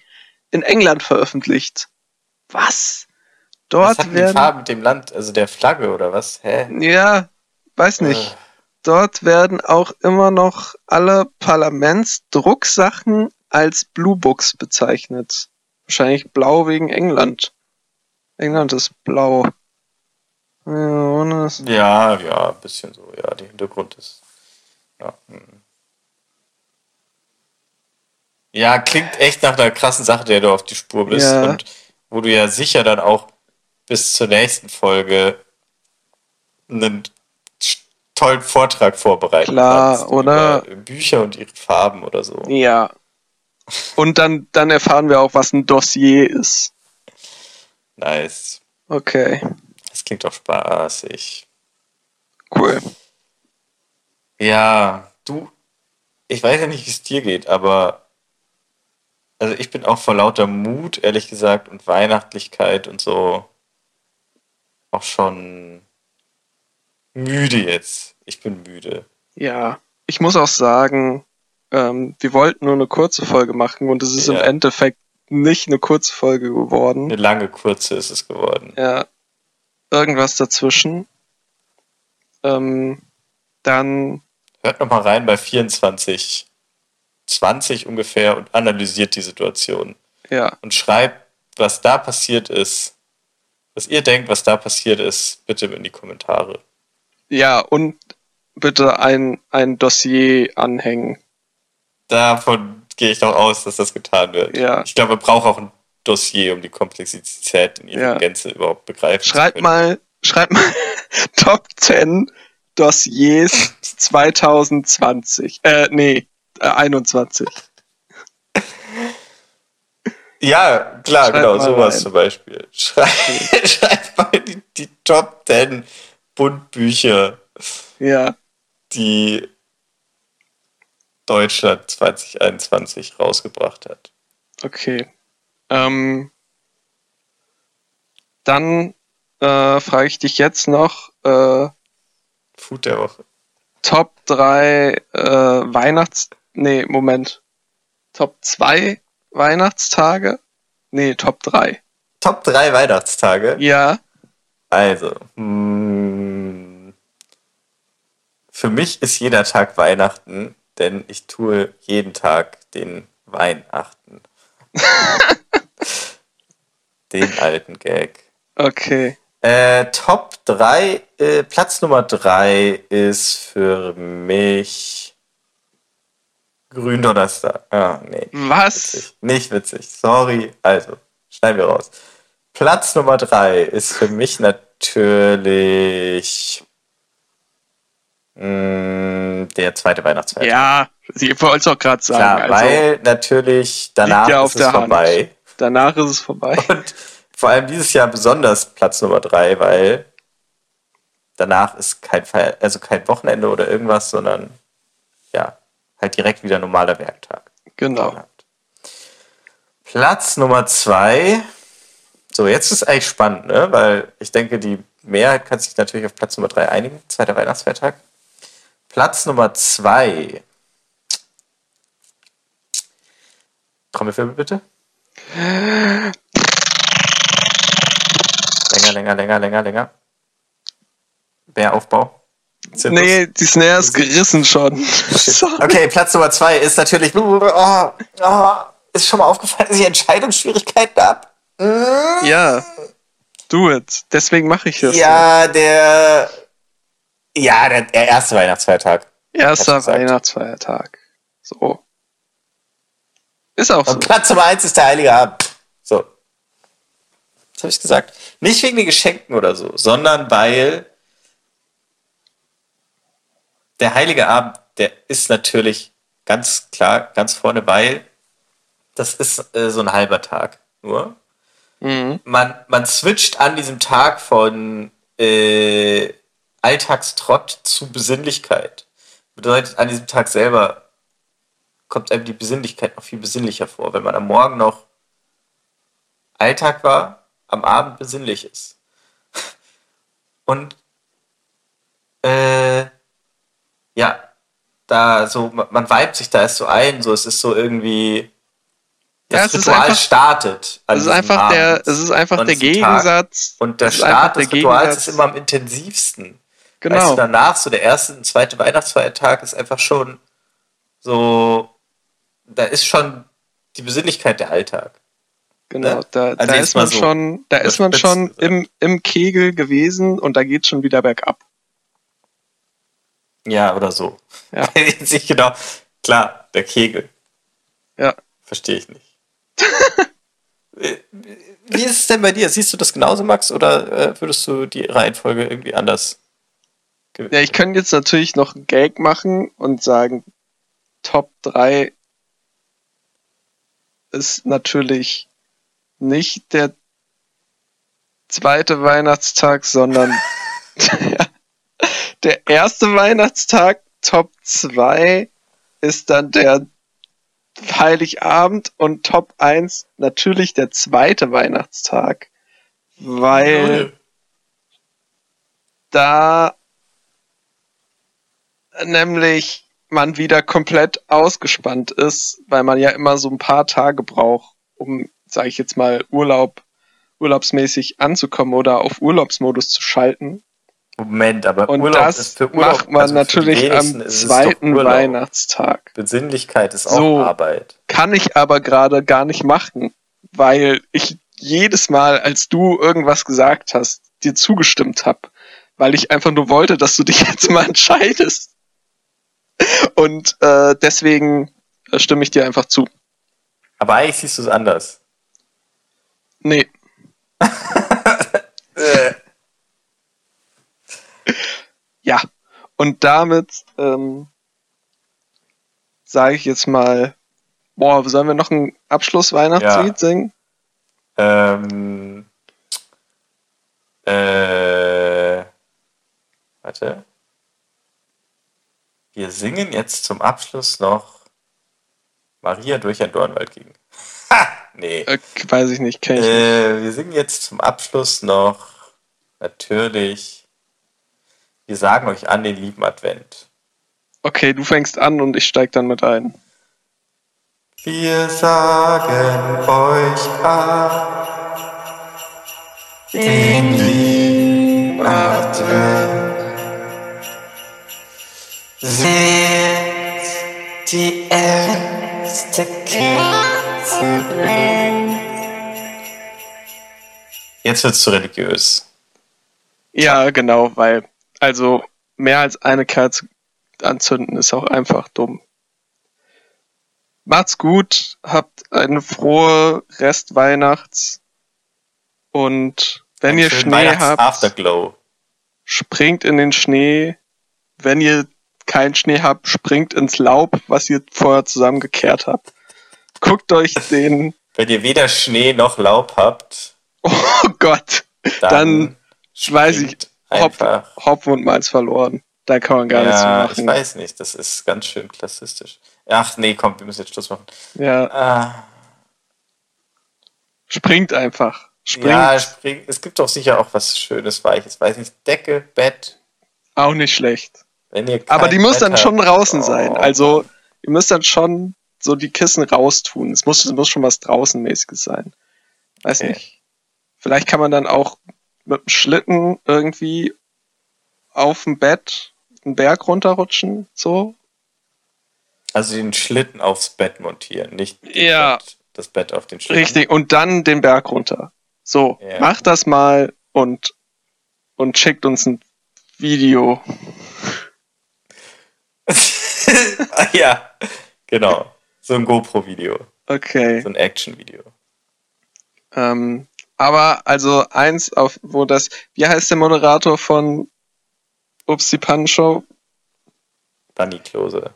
[SPEAKER 2] in England veröffentlicht. Was? Dort
[SPEAKER 3] was hat die
[SPEAKER 2] werden.
[SPEAKER 3] Farbe mit dem Land, also der Flagge oder was? Hä?
[SPEAKER 2] Ja, weiß nicht. Dort werden auch immer noch alle Parlamentsdrucksachen als Blue Books bezeichnet. Wahrscheinlich blau wegen England. England ist blau. Ja,
[SPEAKER 3] ja, ein bisschen so, ja, der Hintergrund ist. Ja, hm. ja, klingt echt nach einer krassen Sache, der du auf die Spur bist
[SPEAKER 2] Ja.
[SPEAKER 3] und wo du ja sicher dann auch bis zur nächsten Folge einen tollen Vortrag vorbereiten
[SPEAKER 2] Klar,
[SPEAKER 3] kannst
[SPEAKER 2] oder?
[SPEAKER 3] Bücher und ihre Farben oder so.
[SPEAKER 2] Ja. Und dann, dann erfahren wir auch, was ein Dossier ist.
[SPEAKER 3] Nice.
[SPEAKER 2] Okay,
[SPEAKER 3] Das klingt doch spaßig.
[SPEAKER 2] cool.
[SPEAKER 3] Ja, du, ich weiß ja nicht, wie es dir geht, aber also ich bin auch vor lauter Mut, ehrlich gesagt, und Weihnachtlichkeit und so auch schon müde jetzt. Ich bin müde.
[SPEAKER 2] Ja, ich muss auch sagen, ähm, wir wollten nur eine kurze Folge machen und es ist im
[SPEAKER 3] Ja.
[SPEAKER 2] Endeffekt nicht eine kurze Folge geworden.
[SPEAKER 3] Eine lange, kurze ist es geworden.
[SPEAKER 2] Ja, irgendwas dazwischen. Ähm, dann,
[SPEAKER 3] Hört noch mal rein bei 24, 20 ungefähr und analysiert die Situation.
[SPEAKER 2] ja,
[SPEAKER 3] Und schreibt, was da passiert ist. Was ihr denkt, was da passiert ist, bitte in die Kommentare.
[SPEAKER 2] ja, und bitte ein, ein Dossier anhängen.
[SPEAKER 3] Davon gehe ich doch aus, dass das getan wird.
[SPEAKER 2] Ja.
[SPEAKER 3] Ich glaube, man braucht auch ein Dossier, um die Komplexität in ihrer
[SPEAKER 2] Ja.
[SPEAKER 3] Gänze überhaupt begreifen zu
[SPEAKER 2] Schreib
[SPEAKER 3] können.
[SPEAKER 2] mal, schreib mal [LAUGHS] Top 10 Dossiers 2020. Äh, nee, äh, 21.
[SPEAKER 3] Ja, klar,
[SPEAKER 2] Schreib
[SPEAKER 3] genau, sowas
[SPEAKER 2] rein.
[SPEAKER 3] zum Beispiel. [LAUGHS] Schreib, schreib mal die, die Top 10 Bundbücher,
[SPEAKER 2] Ja,
[SPEAKER 3] die Deutschland 2021 rausgebracht hat.
[SPEAKER 2] okay. Ähm, dann äh, frage ich dich jetzt noch äh,
[SPEAKER 3] Food der Woche.
[SPEAKER 2] Top 3 äh, Weihnachts... Nee, Moment. Top 2 Weihnachtstage? Nee, Top 3.
[SPEAKER 3] Top 3 Weihnachtstage.
[SPEAKER 2] Ja,
[SPEAKER 3] Also, hm, für mich ist jeder Tag Weihnachten, denn ich tue jeden Tag den Weihnachten. [LAUGHS] den alten Gag.
[SPEAKER 2] okay.
[SPEAKER 3] Äh, Top 3, äh, Platz Nummer 3 ist für mich Gründonnerstag. Ah, nee.
[SPEAKER 2] Was?
[SPEAKER 3] Witzig. Nicht witzig. Sorry. Also, schneiden wir raus. Platz Nummer 3 ist für mich natürlich mh, der zweite Weihnachtsfeiertag.
[SPEAKER 2] Ja, ich wollte es auch gerade sagen.
[SPEAKER 3] Klar,
[SPEAKER 2] also,
[SPEAKER 3] weil natürlich danach
[SPEAKER 2] ja
[SPEAKER 3] ist es
[SPEAKER 2] der Hand.
[SPEAKER 3] vorbei.
[SPEAKER 2] danach ist es vorbei. [LAUGHS]
[SPEAKER 3] Und vor allem dieses Jahr besonders Platz Nummer 3, weil danach ist kein Feier, also kein Wochenende oder irgendwas, sondern ja, halt direkt wieder normaler Werktag.
[SPEAKER 2] Genau.
[SPEAKER 3] habt. Platz Nummer zwei. So, jetzt ist eigentlich spannend, ne? Weil ich denke, die Mehrheit kann sich natürlich auf Platz Nummer drei einigen. Zweiter Weihnachtsfeiertag. Platz Nummer zwei. Trommelwirbel bitte. Länger, länger, länger, länger, länger. Bäraufbau. Zirkus.
[SPEAKER 2] Nee, die Snare ist gerissen schon. [LAUGHS]
[SPEAKER 3] Okay, Platz Nummer zwei ist natürlich. Oh, oh, ist schon mal aufgefallen, [LAUGHS] dass ich Entscheidungsschwierigkeiten habe?
[SPEAKER 2] Ja, do it. Deswegen mache ich das.
[SPEAKER 3] Ja, der. Ja, der, der erste Weihnachtsfeiertag.
[SPEAKER 2] Erster. Weihnachtsfeiertag. So. Ist auch so.
[SPEAKER 3] Und Platz Nummer eins ist der Heilige Abend. So. Was habe ich gesagt? Nicht wegen den Geschenken oder so, sondern weil der Heilige Abend, der ist natürlich ganz klar, ganz vorne, weil das ist äh, so ein halber Tag nur.
[SPEAKER 2] Mhm.
[SPEAKER 3] man, man switcht an diesem Tag von äh, Alltagstrott zu Besinnlichkeit. Bedeutet, an diesem Tag selber kommt einem die Besinnlichkeit noch viel besinnlicher vor, wenn man am Morgen noch Alltag war, am Abend besinnlich ist. Und äh, ja, da so, man, vibet sich da erst so ein, so es ist so irgendwie
[SPEAKER 2] Ja,
[SPEAKER 3] das
[SPEAKER 2] es ist
[SPEAKER 3] Ritual
[SPEAKER 2] einfach-
[SPEAKER 3] startet. an
[SPEAKER 2] Es ist einfach der, es ist einfach der
[SPEAKER 3] diesem Tag.
[SPEAKER 2] Gegensatz.
[SPEAKER 3] Und der
[SPEAKER 2] es
[SPEAKER 3] Start des Rituals
[SPEAKER 2] Gegensatz.
[SPEAKER 3] ist immer am intensivsten.
[SPEAKER 2] Genau.
[SPEAKER 3] Weißt du, danach, so der erste und zweite Weihnachtsfeiertag ist einfach schon so, da ist schon die Besinnlichkeit der Alltag.
[SPEAKER 2] Genau,
[SPEAKER 3] ne?
[SPEAKER 2] da,
[SPEAKER 3] Also
[SPEAKER 2] da ist man
[SPEAKER 3] so
[SPEAKER 2] schon, da ist man schon im, im Kegel gewesen und da geht schon wieder bergab.
[SPEAKER 3] Ja, oder so.
[SPEAKER 2] Ja. [LAUGHS]
[SPEAKER 3] Nicht genau. Klar, der Kegel.
[SPEAKER 2] Ja.
[SPEAKER 3] Verstehe ich nicht. [LAUGHS] Wie ist es denn bei dir? Siehst du das genauso, Max, oder äh, würdest du die Reihenfolge irgendwie anders?
[SPEAKER 2] Ja, ich könnte jetzt natürlich noch einen Gag machen und sagen, Top 3 ist natürlich nicht der zweite Weihnachtstag, sondern der, [LAUGHS] der erste Weihnachtstag. Top 2 ist dann der Heiligabend und Top 1 natürlich der zweite Weihnachtstag, weil da nämlich man wieder komplett ausgespannt ist, weil man ja immer so ein paar Tage braucht, um, sage ich jetzt mal, Urlaub, urlaubsmäßig anzukommen oder auf Urlaubsmodus zu schalten.
[SPEAKER 3] Moment, aber
[SPEAKER 2] Und
[SPEAKER 3] Urlaub
[SPEAKER 2] das
[SPEAKER 3] ist für Urlaub,
[SPEAKER 2] macht man
[SPEAKER 3] also
[SPEAKER 2] natürlich am zweiten. Weihnachtstag.
[SPEAKER 3] Besinnlichkeit ist auch
[SPEAKER 2] So.
[SPEAKER 3] Arbeit.
[SPEAKER 2] Kann ich aber gerade gar nicht machen, weil ich jedes Mal, als du irgendwas gesagt hast, dir zugestimmt habe, weil ich einfach nur wollte, dass du dich [LAUGHS] jetzt mal entscheidest. Und äh, deswegen stimme ich dir einfach zu.
[SPEAKER 3] Aber eigentlich siehst du es anders.
[SPEAKER 2] Nee. [LAUGHS]
[SPEAKER 3] Äh.
[SPEAKER 2] Ja. Und damit ähm, sage ich jetzt mal, boah, sollen wir noch ein Abschluss-Weihnachtslied
[SPEAKER 3] Ja.
[SPEAKER 2] singen?
[SPEAKER 3] Ähm, äh, warte. Wir singen jetzt zum Abschluss noch Maria durch ein Dornwald ging. [LAUGHS] Ha! Nee.
[SPEAKER 2] Äh, weiß ich nicht, kenne ich nicht.
[SPEAKER 3] Äh, wir singen jetzt zum Abschluss noch natürlich Wir sagen euch an den lieben Advent.
[SPEAKER 2] Okay, du fängst an und ich steig dann mit ein.
[SPEAKER 3] Wir sagen euch an den lieben Advent.
[SPEAKER 5] Sind die erste brennt.
[SPEAKER 3] Jetzt wird's zu religiös.
[SPEAKER 2] Ja, genau, weil, also, mehr als eine Kerze anzünden ist auch einfach dumm. Macht's gut, habt eine frohe Restweihnachts und wenn
[SPEAKER 3] Einen
[SPEAKER 2] ihr Schnee habt,
[SPEAKER 3] Afterglow.
[SPEAKER 2] springt in den Schnee. Wenn ihr keinen Schnee habt, springt ins Laub, was ihr vorher zusammengekehrt habt. Guckt euch den,
[SPEAKER 3] Wenn ihr weder Schnee noch Laub habt, [LAUGHS]
[SPEAKER 2] oh Gott,
[SPEAKER 3] dann,
[SPEAKER 2] Dann weiß ich,
[SPEAKER 3] springt
[SPEAKER 2] Hop. Hopfen und Malz verloren. Da kann man gar nichts
[SPEAKER 3] ja, ich
[SPEAKER 2] machen.
[SPEAKER 3] weiß nicht, das ist ganz schön klassistisch. Ach nee, komm, wir müssen jetzt Schluss machen.
[SPEAKER 2] Ja,
[SPEAKER 3] Ah,
[SPEAKER 2] springt einfach. Springt.
[SPEAKER 3] ja, spring, es gibt doch sicher auch was Schönes, Weiches. Weiß nicht, Decke, Bett.
[SPEAKER 2] Auch nicht schlecht. Aber die muss dann schon draußen
[SPEAKER 3] Oh.
[SPEAKER 2] sein. Also, ihr müsst dann schon so die Kissen raustun. Es muss, es muss schon was draußenmäßiges sein. Weiß
[SPEAKER 3] Okay.
[SPEAKER 2] nicht. Vielleicht kann man dann auch mit dem Schlitten irgendwie auf dem Bett einen Berg runterrutschen, so.
[SPEAKER 3] Also den Schlitten aufs Bett montieren, nicht
[SPEAKER 2] Ja.
[SPEAKER 3] Bett, das Bett auf den Schlitten.
[SPEAKER 2] Richtig. Und dann den Berg runter. So,
[SPEAKER 3] Ja.
[SPEAKER 2] macht das mal und, und schickt uns ein Video. [LAUGHS]
[SPEAKER 3] Ah, ja, genau. So ein GoPro-Video,
[SPEAKER 2] Okay.
[SPEAKER 3] so ein Action-Video.
[SPEAKER 2] Ähm, aber also eins, auf wo das, wie heißt der Moderator von Upsi Pan Show?
[SPEAKER 3] Danny Klose.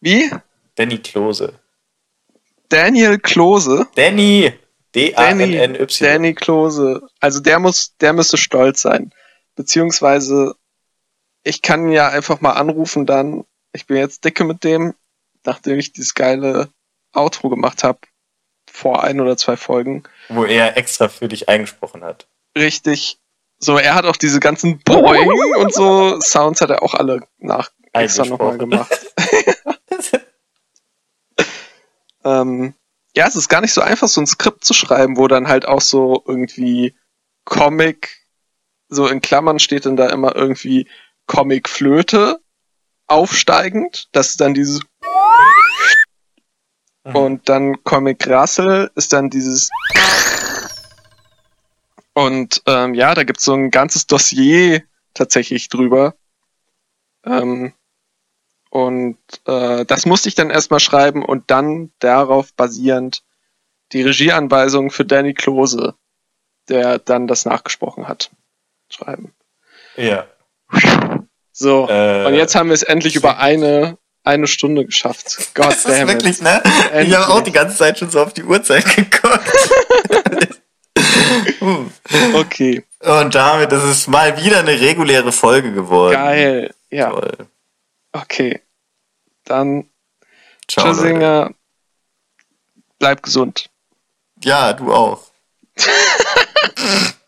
[SPEAKER 2] Wie?
[SPEAKER 3] Danny Klose.
[SPEAKER 2] Daniel Klose.
[SPEAKER 3] Danny!
[SPEAKER 2] Danny,
[SPEAKER 3] D-A-N-N-Y.
[SPEAKER 2] Danny Klose. Also der muss, der müsste stolz sein. Beziehungsweise, ich kann ihn ja einfach mal anrufen dann. Ich bin jetzt dicke mit dem, nachdem ich dieses geile Outro gemacht habe. Vor ein oder zwei Folgen.
[SPEAKER 3] Wo er extra für dich eingesprochen hat.
[SPEAKER 2] Richtig. So, er hat auch diese ganzen Boing [LAUGHS] und so Sounds hat er auch alle nach extra nochmal gemacht. [LAUGHS] ähm, ja, es ist gar nicht so einfach, so ein Skript zu schreiben, wo dann halt auch so irgendwie Comic, so in Klammern steht dann da immer irgendwie Comic Flöte aufsteigend. Das ist dann dieses und dann Comic Rassel ist dann dieses und ähm, ja, da gibt's so ein ganzes Dossier tatsächlich drüber. Ähm, und äh, das musste ich dann erstmal schreiben und dann darauf basierend die Regieanweisung für Danny Klose, der dann das nachgesprochen hat, schreiben.
[SPEAKER 3] Ja.
[SPEAKER 2] So,
[SPEAKER 3] Äh,
[SPEAKER 2] und jetzt haben wir es endlich über eine, eine Stunde geschafft. God
[SPEAKER 3] Das ist
[SPEAKER 2] damn
[SPEAKER 3] wirklich,
[SPEAKER 2] it.
[SPEAKER 3] ne? Ich
[SPEAKER 2] Endlich.
[SPEAKER 3] habe auch die ganze Zeit schon so auf die Uhrzeit geguckt. [LAUGHS]
[SPEAKER 2] Okay,
[SPEAKER 3] Und damit ist es mal wieder eine reguläre Folge geworden.
[SPEAKER 2] geil. Ja,
[SPEAKER 3] Toll.
[SPEAKER 2] okay. Dann,
[SPEAKER 3] Ciao.
[SPEAKER 2] Tschüssinger, bleib gesund.
[SPEAKER 3] Ja, du auch. [LAUGHS]